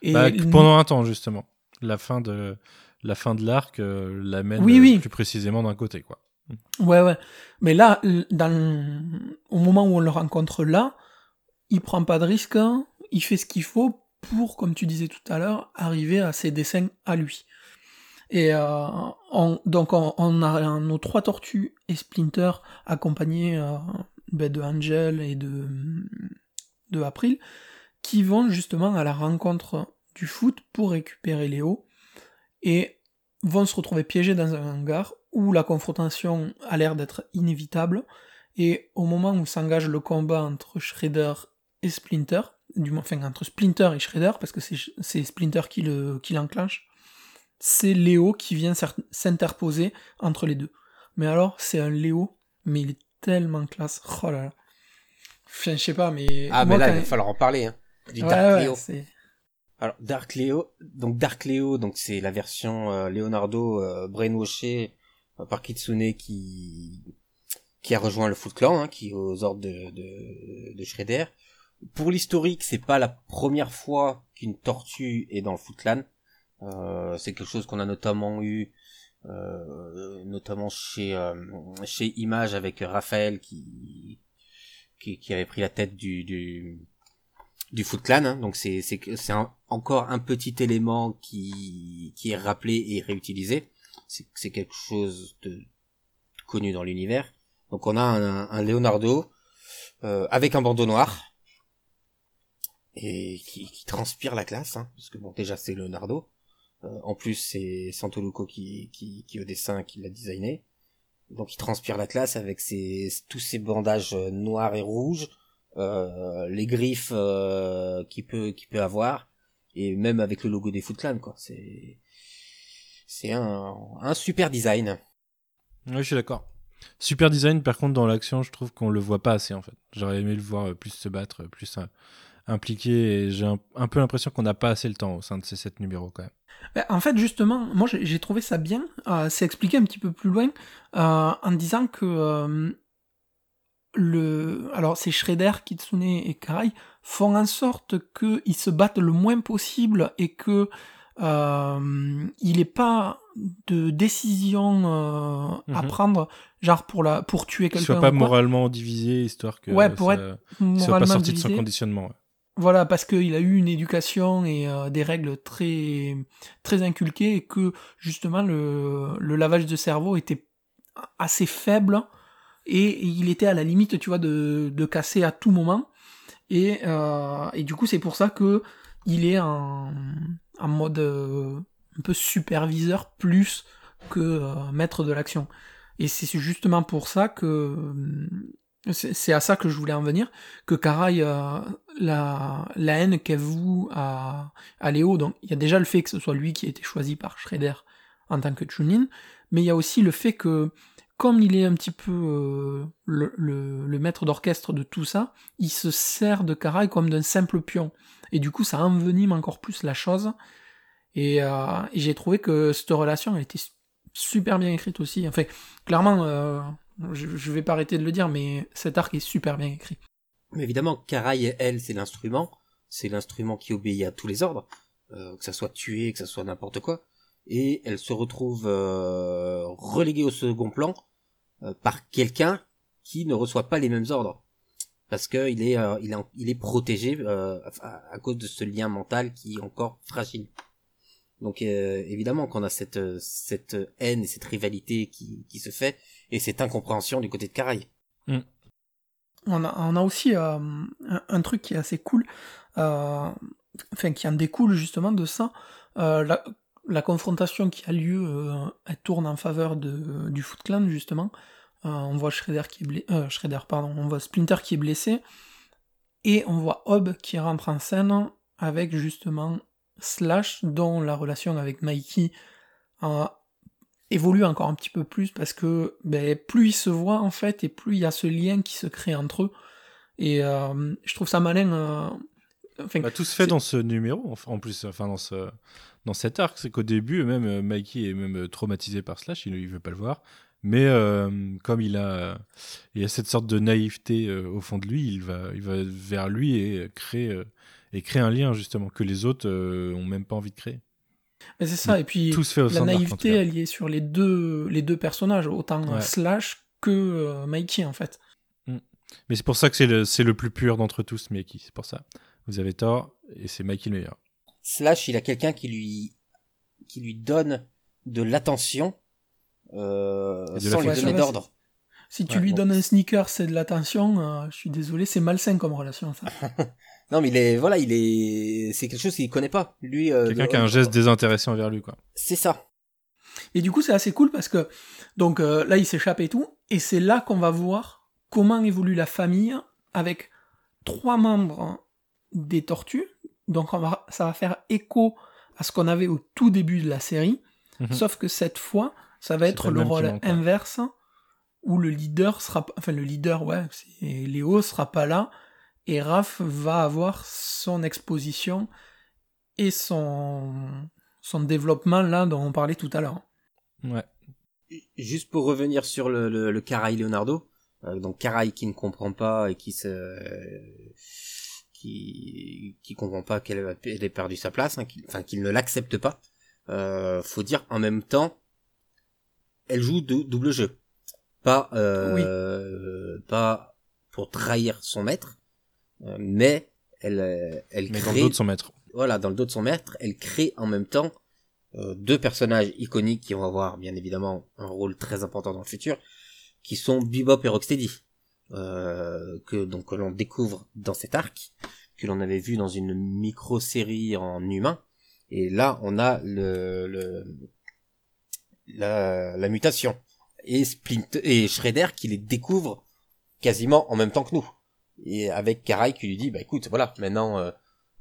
Et Bah, pendant un temps, justement. La fin de, la fin de l'arc euh, l'amène Oui, oui. plus précisément d'un côté, quoi. Ouais, ouais. Mais là, dans... au moment où on le rencontre là, il prend pas de risque, hein, il fait ce qu'il faut pour, comme tu disais tout à l'heure, arriver à ses dessins à lui. Et euh, on- donc on, on a nos trois tortues et Splinter accompagnés euh, ben, de Angel et de, de April qui vont justement à la rencontre du foot pour récupérer Léo et vont se retrouver piégés dans un hangar où la confrontation a l'air d'être inévitable et au moment où s'engage le combat entre Shredder et Splinter, du moins enfin entre Splinter et Shredder parce que c'est Splinter qui le qui l'enclenche, c'est Léo qui vient s'er- s'interposer entre les deux. Mais alors c'est un Léo, mais il est tellement classe. Oh là là. Enfin, je sais pas, mais Ah, moi, mais là, il va falloir en parler, hein. Du Ouais, Dark ouais, c'est- Alors, Dark Leo, donc Dark Leo, donc c'est la version euh, Leonardo euh, brainwashé euh, par Kitsune qui qui a rejoint le Foot Clan, hein, qui est aux ordres de, de, de Shredder. Pour l'historique, c'est pas la première fois qu'une tortue est dans le Foot Clan. Euh, c'est quelque chose qu'on a notamment eu, euh, notamment chez euh, chez Image avec Raphaël qui, qui avait pris la tête du du Foot Clan, hein. donc c'est c'est c'est encore un petit élément qui qui est rappelé et réutilisé. C'est quelque chose de connu dans l'univers. Donc on a un, un Leonardo euh, avec un bandeau noir et qui, transpire la classe, hein, parce que bon déjà c'est Leonardo. Euh, en plus c'est Santoluco qui qui qui au dessin qui l'a designé. Donc il transpire la classe avec ses tous ses bandages euh, noirs et rouges euh, les griffes qu'il peut qu'il peut avoir et même avec le logo des Foot Clan quoi c'est c'est un, un super design Ouais, je suis d'accord. Super design, par contre, dans l'action, je trouve qu'on le voit pas assez, en fait. J'aurais aimé le voir euh, plus se battre, euh, plus euh, impliqué, et j'ai un, un peu l'impression qu'on n'a pas assez le temps au sein de ces sept numéros, quand même. Ben, En fait, justement, moi j'ai j'ai trouvé ça bien. Euh, c'est expliqué un petit peu plus loin euh, en disant que euh, le, alors c'est Shredder, Kitsune et Karai font en sorte qu'ils se battent le moins possible et que euh, il est pas de décisions euh, à Mhm. prendre, genre pour la pour tuer quelqu'un. soit pas moralement divisé, histoire que Ouais, pour ça, être qu'il soit pas moralement sorti de son divisé. conditionnement. ouais. Voilà, parce qu'il a eu une éducation et euh, des règles très très inculquées et que justement le, le lavage de cerveau était assez faible et il était à la limite, tu vois, de, de casser à tout moment. Et, euh, et du coup, c'est pour ça que il est en, en mode euh, un peu superviseur plus que euh, maître de l'action. Et c'est justement pour ça que euh, c'est à ça que je voulais en venir, que Karai, euh, la, la haine qu'elle voue à, à Léo, donc il y a déjà le fait que ce soit lui qui a été choisi par Shredder en tant que Chunin, mais il y a aussi le fait que comme il est un petit peu le, le, le maître d'orchestre de tout ça, il se sert de Karai comme d'un simple pion. Et du coup, ça envenime encore plus la chose. Et, euh, et j'ai trouvé que cette relation, elle était super bien écrite aussi. Enfin, clairement, euh, je, vais pas arrêter de le dire, mais cet arc est super bien écrit. Mais évidemment, Karai, elle, c'est l'instrument. C'est l'instrument qui obéit à tous les ordres. euh, que ça soit tué, que ça soit n'importe quoi. Et elle se retrouve reléguée au second plan par quelqu'un qui ne reçoit pas les mêmes ordres. Parce que il est, euh, il est, en- il est protégé euh, à, à cause de ce lien mental qui est encore fragile. Donc euh, évidemment qu'on a cette, euh, cette haine et cette rivalité qui, qui se fait, et cette incompréhension du côté de Karai. On a, on a aussi euh, un, un truc qui est assez cool, euh, enfin qui en découle justement de ça. Euh, la, la confrontation qui a lieu, euh, elle tourne en faveur de, du Foot Clan justement. Euh, on voit Shredder qui est blessé, euh, Shredder pardon, on voit Splinter qui est blessé et on voit Hob qui rentre en scène avec justement Slash dont la relation avec Mikey euh, évolue encore un petit peu plus parce que ben, plus ils se voient en fait et plus il y a ce lien qui se crée entre eux. Et euh, je trouve ça malin euh, enfin, Bah, tout se fait dans ce numéro, en plus, enfin dans ce dans cet arc, c'est qu'au début, même Mikey est même traumatisé par Slash, il, il veut pas le voir, mais euh, comme il a il a cette sorte de naïveté euh, au fond de lui, il va il va vers lui et créer euh, et créer un lien justement que les autres euh, ont même pas envie de créer. mais c'est ça et puis Tout se fait au la naïveté elle y est sur les deux les deux personnages autant Ouais. Slash que euh, Mikey en fait Mais c'est pour ça que c'est le c'est le plus pur d'entre tous, Mikey. C'est pour ça. Vous avez tort et c'est Mikey le meilleur. Slash, il a quelqu'un qui lui qui lui donne de l'attention euh, sans lui donner d'ordre. si tu Ouais, lui bon. donnes un sneaker c'est de l'attention euh, je suis désolé c'est malsain comme relation ça Non, mais il est voilà, il est c'est quelque chose qu'il connaît pas. Lui, euh, Quelqu'un de- qui a un geste désintéressé envers lui, quoi. C'est ça. Et du coup, c'est assez cool parce que donc euh, là, il s'échappe et tout, et c'est là qu'on va voir comment évolue la famille avec trois membres des Tortues. Donc on va, ça va faire écho à ce qu'on avait au tout début de la série, Mhm. sauf que cette fois, ça va être le rôle inverse où le leader sera, enfin le leader, ouais, Léo sera pas là et Raph va avoir son exposition et son son développement là dont on parlait tout à l'heure. Ouais. Juste pour revenir sur le, le, le Karai Leonardo, euh, donc Karai qui ne comprend pas et qui se qui qui comprend pas qu'elle ait perdu sa place, hein, qu'il- enfin qu'il ne l'accepte pas. Euh, faut dire en même temps, elle joue dou- double jeu, pas euh, pas pour trahir son maître, euh, mais elle euh, elle Mais dans le crée dos de son maître. voilà, dans le dos de son maître, elle crée en même temps euh, deux personnages iconiques qui vont avoir bien évidemment un rôle très important dans le futur, qui sont Bebop et Rocksteady, euh, que donc que l'on découvre dans cet arc, que l'on avait vu dans une micro-série en humain, et là on a le, le la, la mutation et Splinter et Shredder qui les découvre quasiment en même temps que nous, et avec Karai qui lui dit bah écoute voilà maintenant euh,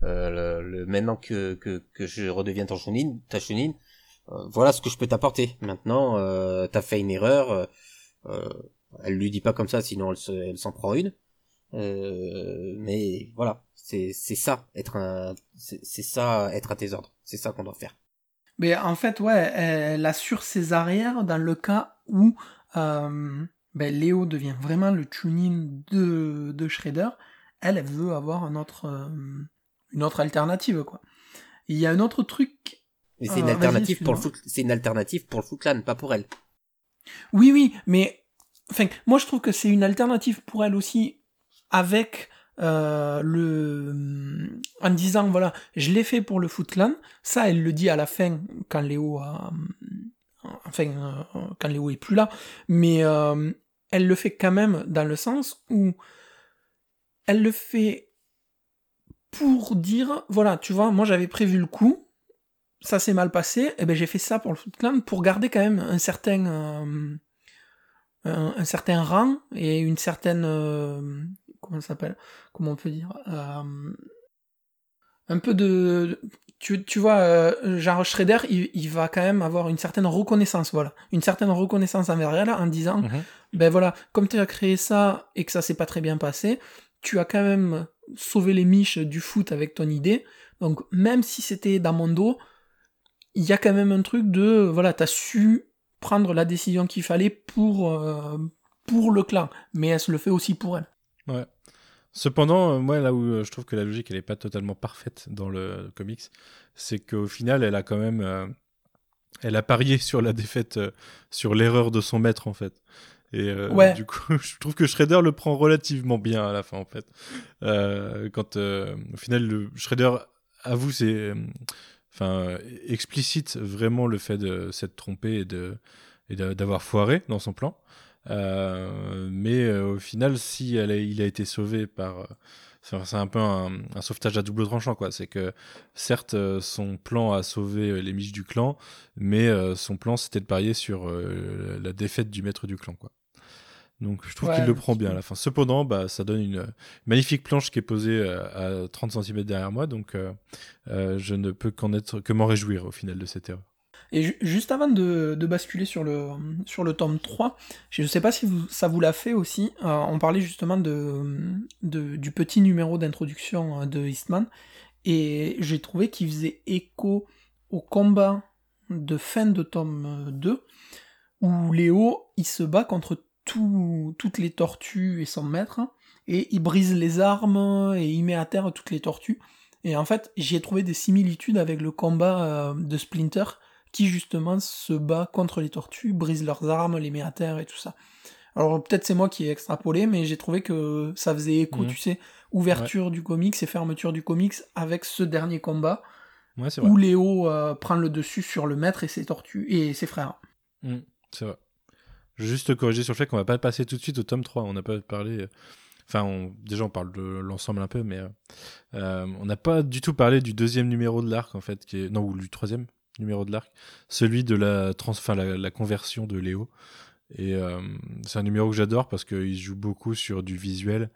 euh, le, le- maintenant que, que, que je redeviens ton Chunin, ta Chunin, euh, voilà ce que je peux t'apporter. Maintenant, euh, t'as fait une erreur, euh, elle lui dit pas comme ça, sinon elle se- elle s'en prend une. Mais voilà, c'est c'est ça être un, c'est c'est ça être à tes ordres, c'est ça qu'on doit faire. Mais en fait, ouais, elle assure ses arrières dans le cas où euh, ben, Léo devient vraiment le tuning de, de Shredder. Elle, elle veut avoir un autre, euh, une autre alternative, quoi. Il y a un autre truc Mais c'est une vas-y, alternative pour le foot, c'est une alternative pour le Foot Clan, pas pour elle. Oui, oui, mais enfin, moi je trouve que c'est une alternative pour elle aussi avec euh, le en disant voilà, je l'ai fait pour le Foot Clan. Ça, elle le dit à la fin quand Léo a enfin euh, quand Léo est plus là, mais euh, elle le fait quand même dans le sens où elle le fait pour dire voilà, tu vois, moi j'avais prévu le coup, ça s'est mal passé, et ben j'ai fait ça pour le Foot Clan pour garder quand même un certain un, certain rang et une certaine comment ça s'appelle comment on peut dire euh, un peu de tu, tu vois euh, genre Shredder il, il va quand même avoir une certaine reconnaissance voilà une certaine reconnaissance envers elle en disant Mhm. ben voilà comme tu as créé ça et que ça s'est pas très bien passé tu as quand même sauvé les miches du foot avec ton idée donc même si c'était dans mon dos il y a quand même un truc de voilà t'as su prendre la décision qu'il fallait pour euh, pour le clan mais elle se le fait aussi pour elle Ouais. Cependant, euh, moi, là où euh, je trouve que la logique, elle est pas totalement parfaite dans le comics, c'est qu'au final, elle a quand même, euh, elle a parié sur la défaite, euh, sur l'erreur de son maître, en fait. Et euh, Ouais. du coup, je trouve que Shredder le prend relativement bien à la fin, en fait. Quand, au final, le Shredder avoue, c'est, enfin, explicite vraiment le fait de s'être trompé et de et d'avoir foiré dans son plan. Euh, mais euh, au final, si elle a- il a été sauvé par. euh, c'est un peu un, un sauvetage à double tranchant, quoi. C'est que, certes, son plan a sauvé les miches du clan, mais son plan, c'était de parier sur euh, la défaite du maître du clan, quoi. Donc, je trouve Ouais, qu'il le prend bien à la fin. Cependant, bah, ça donne une magnifique planche qui est posée à 30 cm derrière moi, donc euh, je ne peux qu'en être que m'en réjouir au final de cette erreur. Et ju- juste avant de, basculer sur le, tome 3, je ne sais pas si ça vous l'a fait aussi, euh, on parlait justement du petit numéro d'introduction euh, de Eastman, et j'ai trouvé qu'il faisait écho au combat de fin de tome euh, 2, où Léo, il se bat contre tout- toutes les tortues et son maître, et il brise les armes, et il met à terre toutes les tortues. Et en fait, j'y ai trouvé des similitudes avec le combat euh, de Splinter, qui justement se bat contre les tortues, brise leurs armes, les met à terre et tout ça. Alors peut-être c'est moi qui ai extrapolé, mais j'ai trouvé que ça faisait écho, Mhm. tu sais, ouverture du comics et fermeture du comics avec ce dernier combat Ouais, vrai. où Léo euh, prend le dessus sur le maître et ses tortues et ses frères. Mm, c'est vrai. Je vais juste te corriger sur le fait qu'on va pas passer tout de suite au tome 3. On n'a pas parlé. euh, Enfin, on- déjà, on parle de l'ensemble un peu, mais euh, euh, on n'a pas du tout parlé du deuxième numéro de l'arc, en fait, qui est... non, ou du troisième numéro de l'arc, celui de la, trans... enfin, la, conversion de Léo. Et euh, c'est un numéro que j'adore parce qu'il joue beaucoup sur du visuel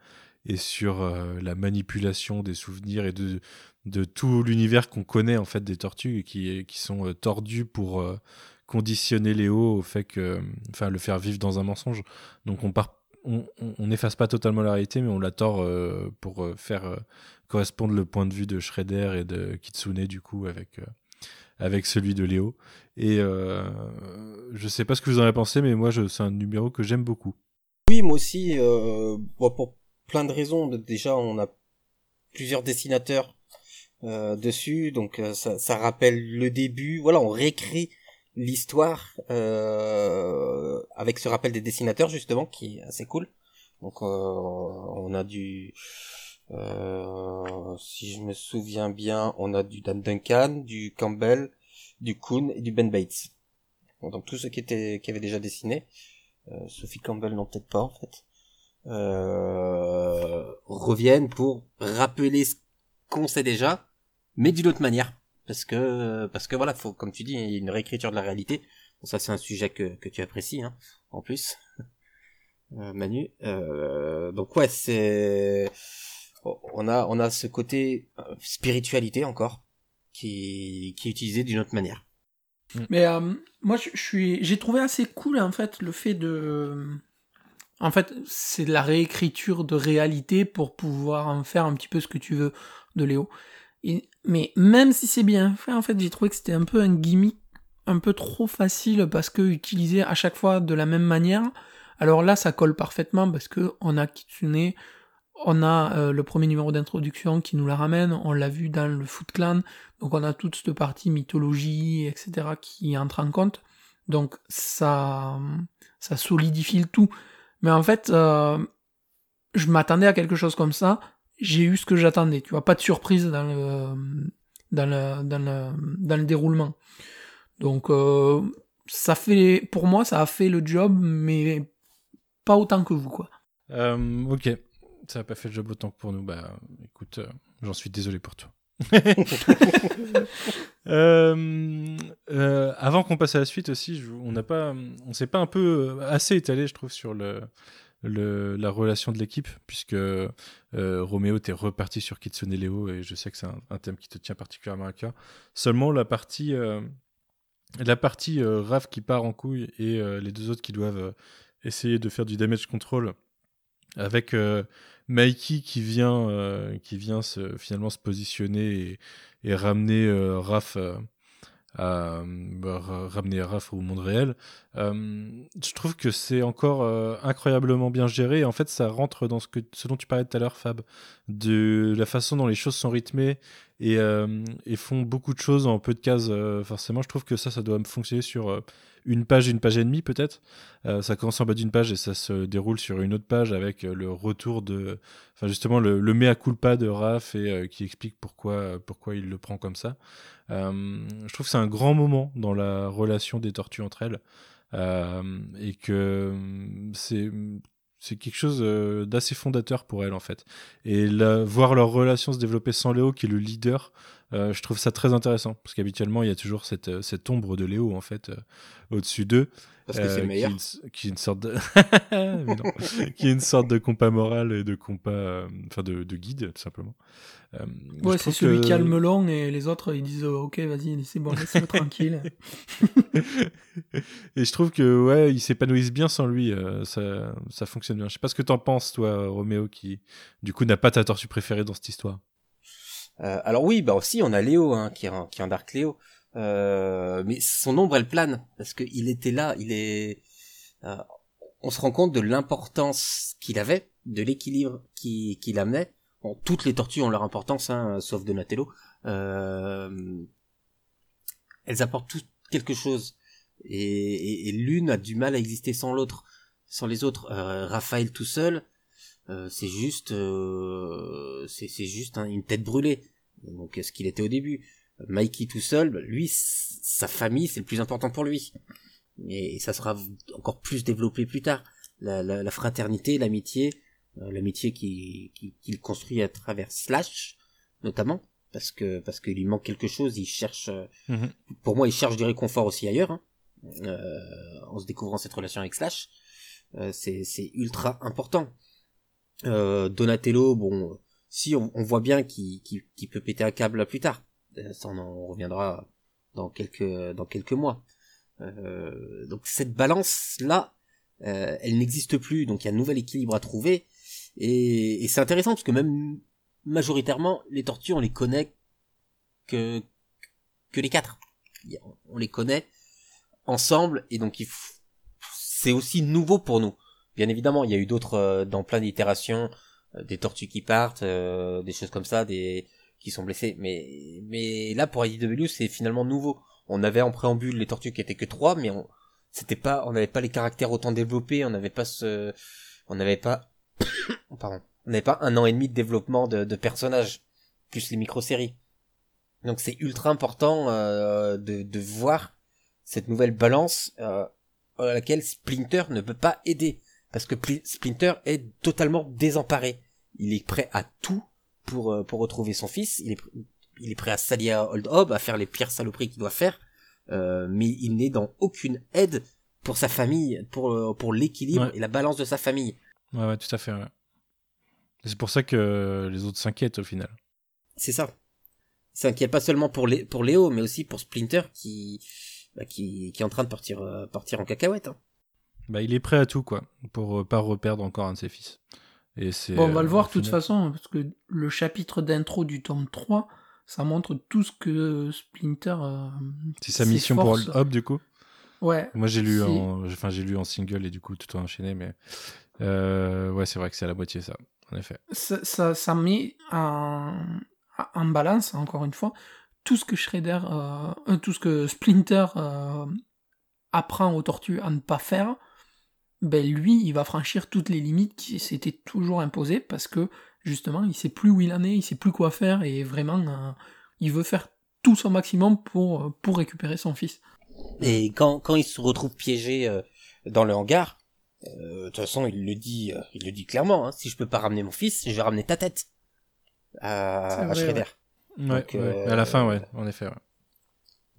et sur euh, la manipulation des souvenirs et de, de tout l'univers qu'on connaît en fait des tortues qui, qui sont euh, tordus pour euh, conditionner Léo au fait que, enfin, le faire vivre dans un mensonge. Donc on part, on, n'efface pas totalement la réalité, mais on la tord pour faire correspondre le point de vue de Shredder et de Kitsune du coup avec avec celui de Léo. Et euh, je sais pas ce que vous en avez pensé, mais moi c'est un numéro que j'aime beaucoup. Oui, moi aussi, euh, bon, pour plein de raisons. Déjà, on a plusieurs dessinateurs euh, dessus, donc euh, ça, ça rappelle le début. Voilà, on réécrit l'histoire euh, avec ce rappel des dessinateurs justement, qui est assez cool. Donc, on a du, euh, si je me souviens bien, on a du Dan Duncan, du Campbell, du Kuhn et du Ben Bates. Donc tous ceux qui étaient qui avaient déjà dessiné. Euh, Sophie Campbell non peut-être pas en fait, euh, reviennent pour rappeler ce qu'on sait déjà, mais d'une autre manière. Parce que, parce que voilà, faut, comme tu dis, une réécriture de la réalité. Bon, ça c'est un sujet que, que tu apprécies, hein, en plus. Euh, Manu. Euh, donc ouais, c'est, on a, on a ce côté euh, spiritualité encore, qui, qui est utilisé d'une autre manière. Mais euh, moi, je, je suis, j'ai trouvé assez cool en fait le fait de, en fait, c'est de la réécriture de réalité pour pouvoir en faire un petit peu ce que tu veux de Léo. Et- mais même si c'est bien fait, en fait, j'ai trouvé que c'était un peu un gimmick un peu trop facile parce que utilisé à chaque fois de la même manière. Alors là, ça colle parfaitement parce que on a Kitsune, on a euh, le premier numéro d'introduction qui nous la ramène, on l'a vu dans le Foot Clan, donc on a toute cette partie mythologie, etc. qui entre en compte. Donc ça, ça solidifie le tout. Mais en fait, euh, je m'attendais à quelque chose comme ça. J'ai eu ce que j'attendais. Tu vois, pas de surprise dans le, dans le, dans le, dans le déroulement. Donc euh, ça fait, pour moi, ça a fait le job, mais pas autant que vous, quoi. Euh, ok, ça n'a pas fait le job autant que pour nous. Bah, écoute, euh, j'en suis désolé pour toi. Euh, euh, avant qu'on passe à la suite aussi, je- on n'a pas, on s'est pas un peu assez étalé, je trouve, sur le, le- la relation de l'équipe, puisque Roméo, t'es reparti sur Kitsune Léo, et je sais que c'est un, un thème qui te tient particulièrement à cœur. Seulement la partie, la partie Raph qui part en couille et les deux autres qui doivent essayer de faire du damage control avec euh, Mikey qui vient, euh, qui vient se, finalement se positionner et, et ramener euh, Raph euh, à bah, ra- ramener Raph au monde réel. Euh, je trouve que c'est encore euh, incroyablement bien géré. En fait, ça rentre dans ce, dont tu parlais tout à l'heure, Fab, de la façon dont les choses sont rythmées et, euh, font beaucoup de choses en peu de cases. forcément, je trouve que ça, ça doit fonctionner sur une page, une page et demie peut-être. Ça commence en bas d'une page et ça se déroule sur une autre page avec le retour de, enfin justement le, le mea culpa de Raph et qui explique pourquoi pourquoi il le prend comme ça. Euh, je trouve que c'est un grand moment dans la relation des tortues entre elles euh, et que euh, c'est c'est quelque chose d'assez fondateur pour elles en fait. Et la- voir leur relation se développer sans Léo qui est le leader, euh, je trouve ça très intéressant parce qu'habituellement il y a toujours cette, cette ombre de Léo en fait euh, au-dessus d'eux. Parce que c'est le meilleur. Qui est, une, qui est une sorte de. Mais non. qui est une sorte de compas moral et de compas. Enfin, de, de guide, tout simplement. Euh, Ouais, c'est celui que- qui a le melon et les autres ils disent euh, ok vas-y c'est bon laisse-le tranquille. et je trouve que, ouais, ils s'épanouissent bien sans lui. euh, ça, ça fonctionne bien. Je sais pas ce que t'en penses, toi, Roméo, qui, du coup, n'a pas ta tortue préférée dans cette histoire. Euh, alors oui, bah aussi on a Léo hein, qui est un, qui est un Dark Léo, Euh, mais son ombre elle plane parce que il était là, il est. euh, on se rend compte de l'importance qu'il avait, de l'équilibre qui qu'il amenait. Toutes les tortues ont leur importance, hein, sauf Donatello. Euh, elles apportent toutes quelque chose et, l'une a du mal à exister sans l'autre, sans les autres. Euh, Raphaël tout seul, euh, c'est juste, c'est juste une tête brûlée. Donc ce qu'il était au début? Mikey tout seul, bah, lui, sa famille, c'est le plus important pour lui. Et, ça sera encore plus développé plus tard. La, la, la fraternité, l'amitié, euh, l'amitié qui qui- qu'il construit à travers Slash, notamment, parce que parce qu'il lui manque quelque chose, il cherche. euh, Mhm. Pour moi, il cherche du réconfort aussi ailleurs. hein. Euh, en se découvrant cette relation avec Slash, Euh, c'est c'est ultra important. Euh, Donatello, bon, si on, on voit bien qu'il qu'il- qu'il peut péter un câble plus tard. Euh, Ça, on en reviendra dans quelques dans quelques mois. Euh, donc cette balance là, euh, elle n'existe plus. Donc il y a un nouvel équilibre à trouver. Et, et c'est intéressant parce que même majoritairement, les tortues, on les connaît que que les quatre. On les connaît ensemble et donc c'est aussi nouveau pour nous. Bien évidemment, il y a eu d'autres euh, dans plein d'itérations, euh, des tortues qui partent, euh, des choses comme ça, des qui sont blessées. Mais mais là pour IDW, c'est finalement nouveau. On avait en préambule les tortues qui étaient que trois, mais on c'était pas, on n'avait pas les caractères autant développés, on n'avait pas ce, on n'avait pas, pardon, on n'avait pas un an et demi de développement de, de personnages plus les micro-séries. Donc c'est ultra important euh, de, de voir cette nouvelle balance euh, à laquelle Splinter ne peut pas aider parce que Pli- Splinter est totalement désemparé. Il est prêt à tout pour euh, pour retrouver son fils. Il est il est prêt à s'allier à Old Hob, à faire les pires saloperies qu'il doit faire, euh, mais il n'est dans aucune aide pour sa famille, pour euh, pour l'équilibre Ouais. et la balance de sa famille. Ouais, ouais, tout à fait. ouais. C'est pour ça que les autres s'inquiètent au final. C'est ça. Il s'inquiète pas seulement pour, Lé- pour Léo, mais aussi pour Splinter qui, bah, qui, qui est en train de partir, euh, partir en cacahuète. hein. Bah, il est prêt à tout, quoi, pour euh, pas reperdre encore un de ses fils. Et c'est. Bon, on va euh, le voir au de toute façon, parce que le chapitre d'intro du tome 3, ça montre tout ce que Splinter. euh, C'est sa mission pour Up, du coup. Ouais. Moi, j'ai lu, en... enfin, j'ai lu en single et du coup, tout enchaîné, mais euh, ouais, c'est vrai que c'est à la moitié ça. En effet. ça, ça, ça met en, en balance, encore une fois, tout ce que Shredder, euh, euh, tout ce que Splinter euh, apprend aux tortues à ne pas faire, ben lui, il va franchir toutes les limites qui s'étaient toujours imposées parce que justement, il sait plus où il en est, il sait plus quoi faire et vraiment, euh, il veut faire tout son maximum pour, pour récupérer son fils. Et quand, quand il se retrouve piégé dans le hangar, de toute façon, il le dit, euh, il le dit clairement. Hein, si je peux pas ramener mon fils, je vais ramener ta tête à, Shredder. Ouais, Donc, ouais. euh, À la fin, ouais, en effet. ouais.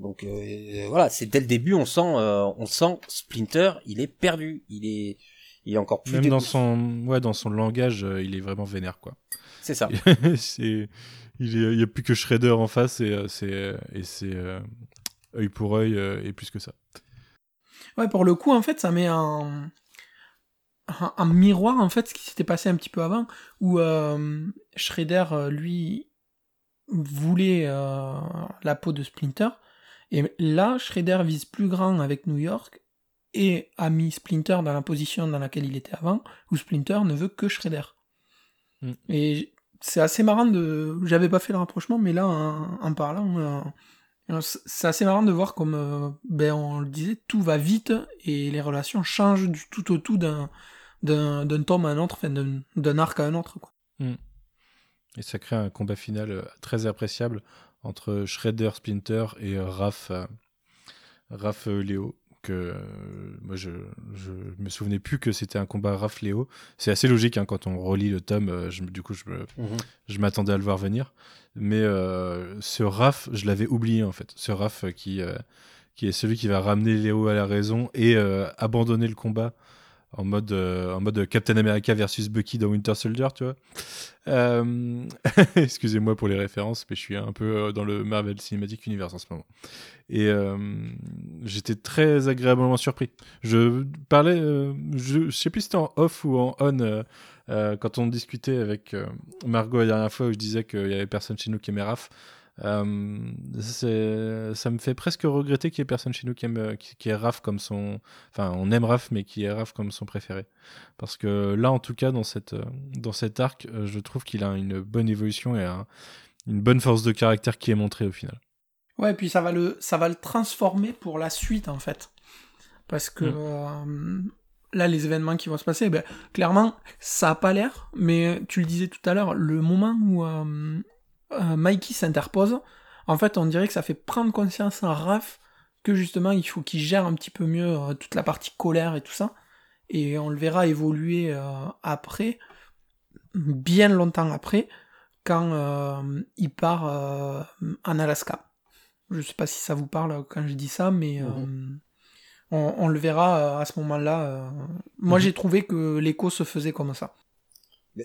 Donc euh, voilà, c'est dès le début, on sent, euh, on sent Splinter, il est perdu, il est, il est encore plus. Même dans son, ouais, dans son langage, euh, il est vraiment vénère, quoi. C'est ça. c'est, il y a- plus que Shredder en face et euh, c'est, euh, et c'est euh, œil pour œil euh, et plus que ça. Ouais, pour le coup, en fait, ça met en, en, en miroir, en fait, ce qui s'était passé un petit peu avant, où euh, Shredder, euh, lui, voulait euh, la peau de Splinter, et là, Shredder vise plus grand avec New York, et a mis Splinter dans la position dans laquelle il était avant, où Splinter ne veut que Shredder. Mm. Et c'est assez marrant de... J'avais pas fait le rapprochement, mais là, en, en parlant... C'est assez marrant de voir comme, euh, ben, on le disait, tout va vite et les relations changent du tout au tout d'un d'un d'un tome à un autre, d'un arc à un autre. Quoi. Et ça crée un combat final euh, très appréciable entre Shredder, Splinter et euh, Raph, Raph Léo. Que euh, moi je, je me souvenais plus que c'était un combat Raph Léo. C'est assez logique hein, quand on relit le tome. euh, je, du coup, je Mhm. je m'attendais à le voir venir. Mais euh, ce Raph, je l'avais oublié en fait. Ce Raph euh, qui, euh, qui est celui qui va ramener Léo à la raison et euh, abandonner le combat en mode, euh, en mode Captain America versus Bucky dans Winter Soldier, tu vois. Euh, Excusez-moi pour les références, mais je suis un peu euh, dans le Marvel Cinematic Universe en ce moment. Et euh, j'étais très agréablement surpris. Je parlais, euh, je, je sais plus si c'était en off ou en on, euh, euh, quand on discutait avec euh, Margot la dernière fois où je disais qu'il y avait personne chez nous qui aimait Raph. Euh, ça me fait presque regretter qu'il y ait personne chez nous qui aime euh, qui, Raph comme son enfin on aime Raph mais qui ait Raph comme son préféré. Parce que là en tout cas dans cette euh, dans cet arc je trouve qu'il a une bonne évolution et un- une bonne force de caractère qui est montrée au final. Ouais, et puis ça va le ça va le transformer pour la suite en fait, parce que Mm. euh, là les événements qui vont se passer, ben, clairement ça a pas l'air, mais tu le disais tout à l'heure, le moment où euh, euh, Mikey s'interpose, en fait on dirait que ça fait prendre conscience à Raph que justement il faut qu'il gère un petit peu mieux euh, toute la partie colère et tout ça, et on le verra évoluer euh, après, bien longtemps après, quand euh, il part euh, en Alaska. Je sais pas si ça vous parle quand je dis ça, mais euh, on, on le verra euh, à ce moment-là. euh. Moi, Mhm. j'ai trouvé que l'écho se faisait comme ça.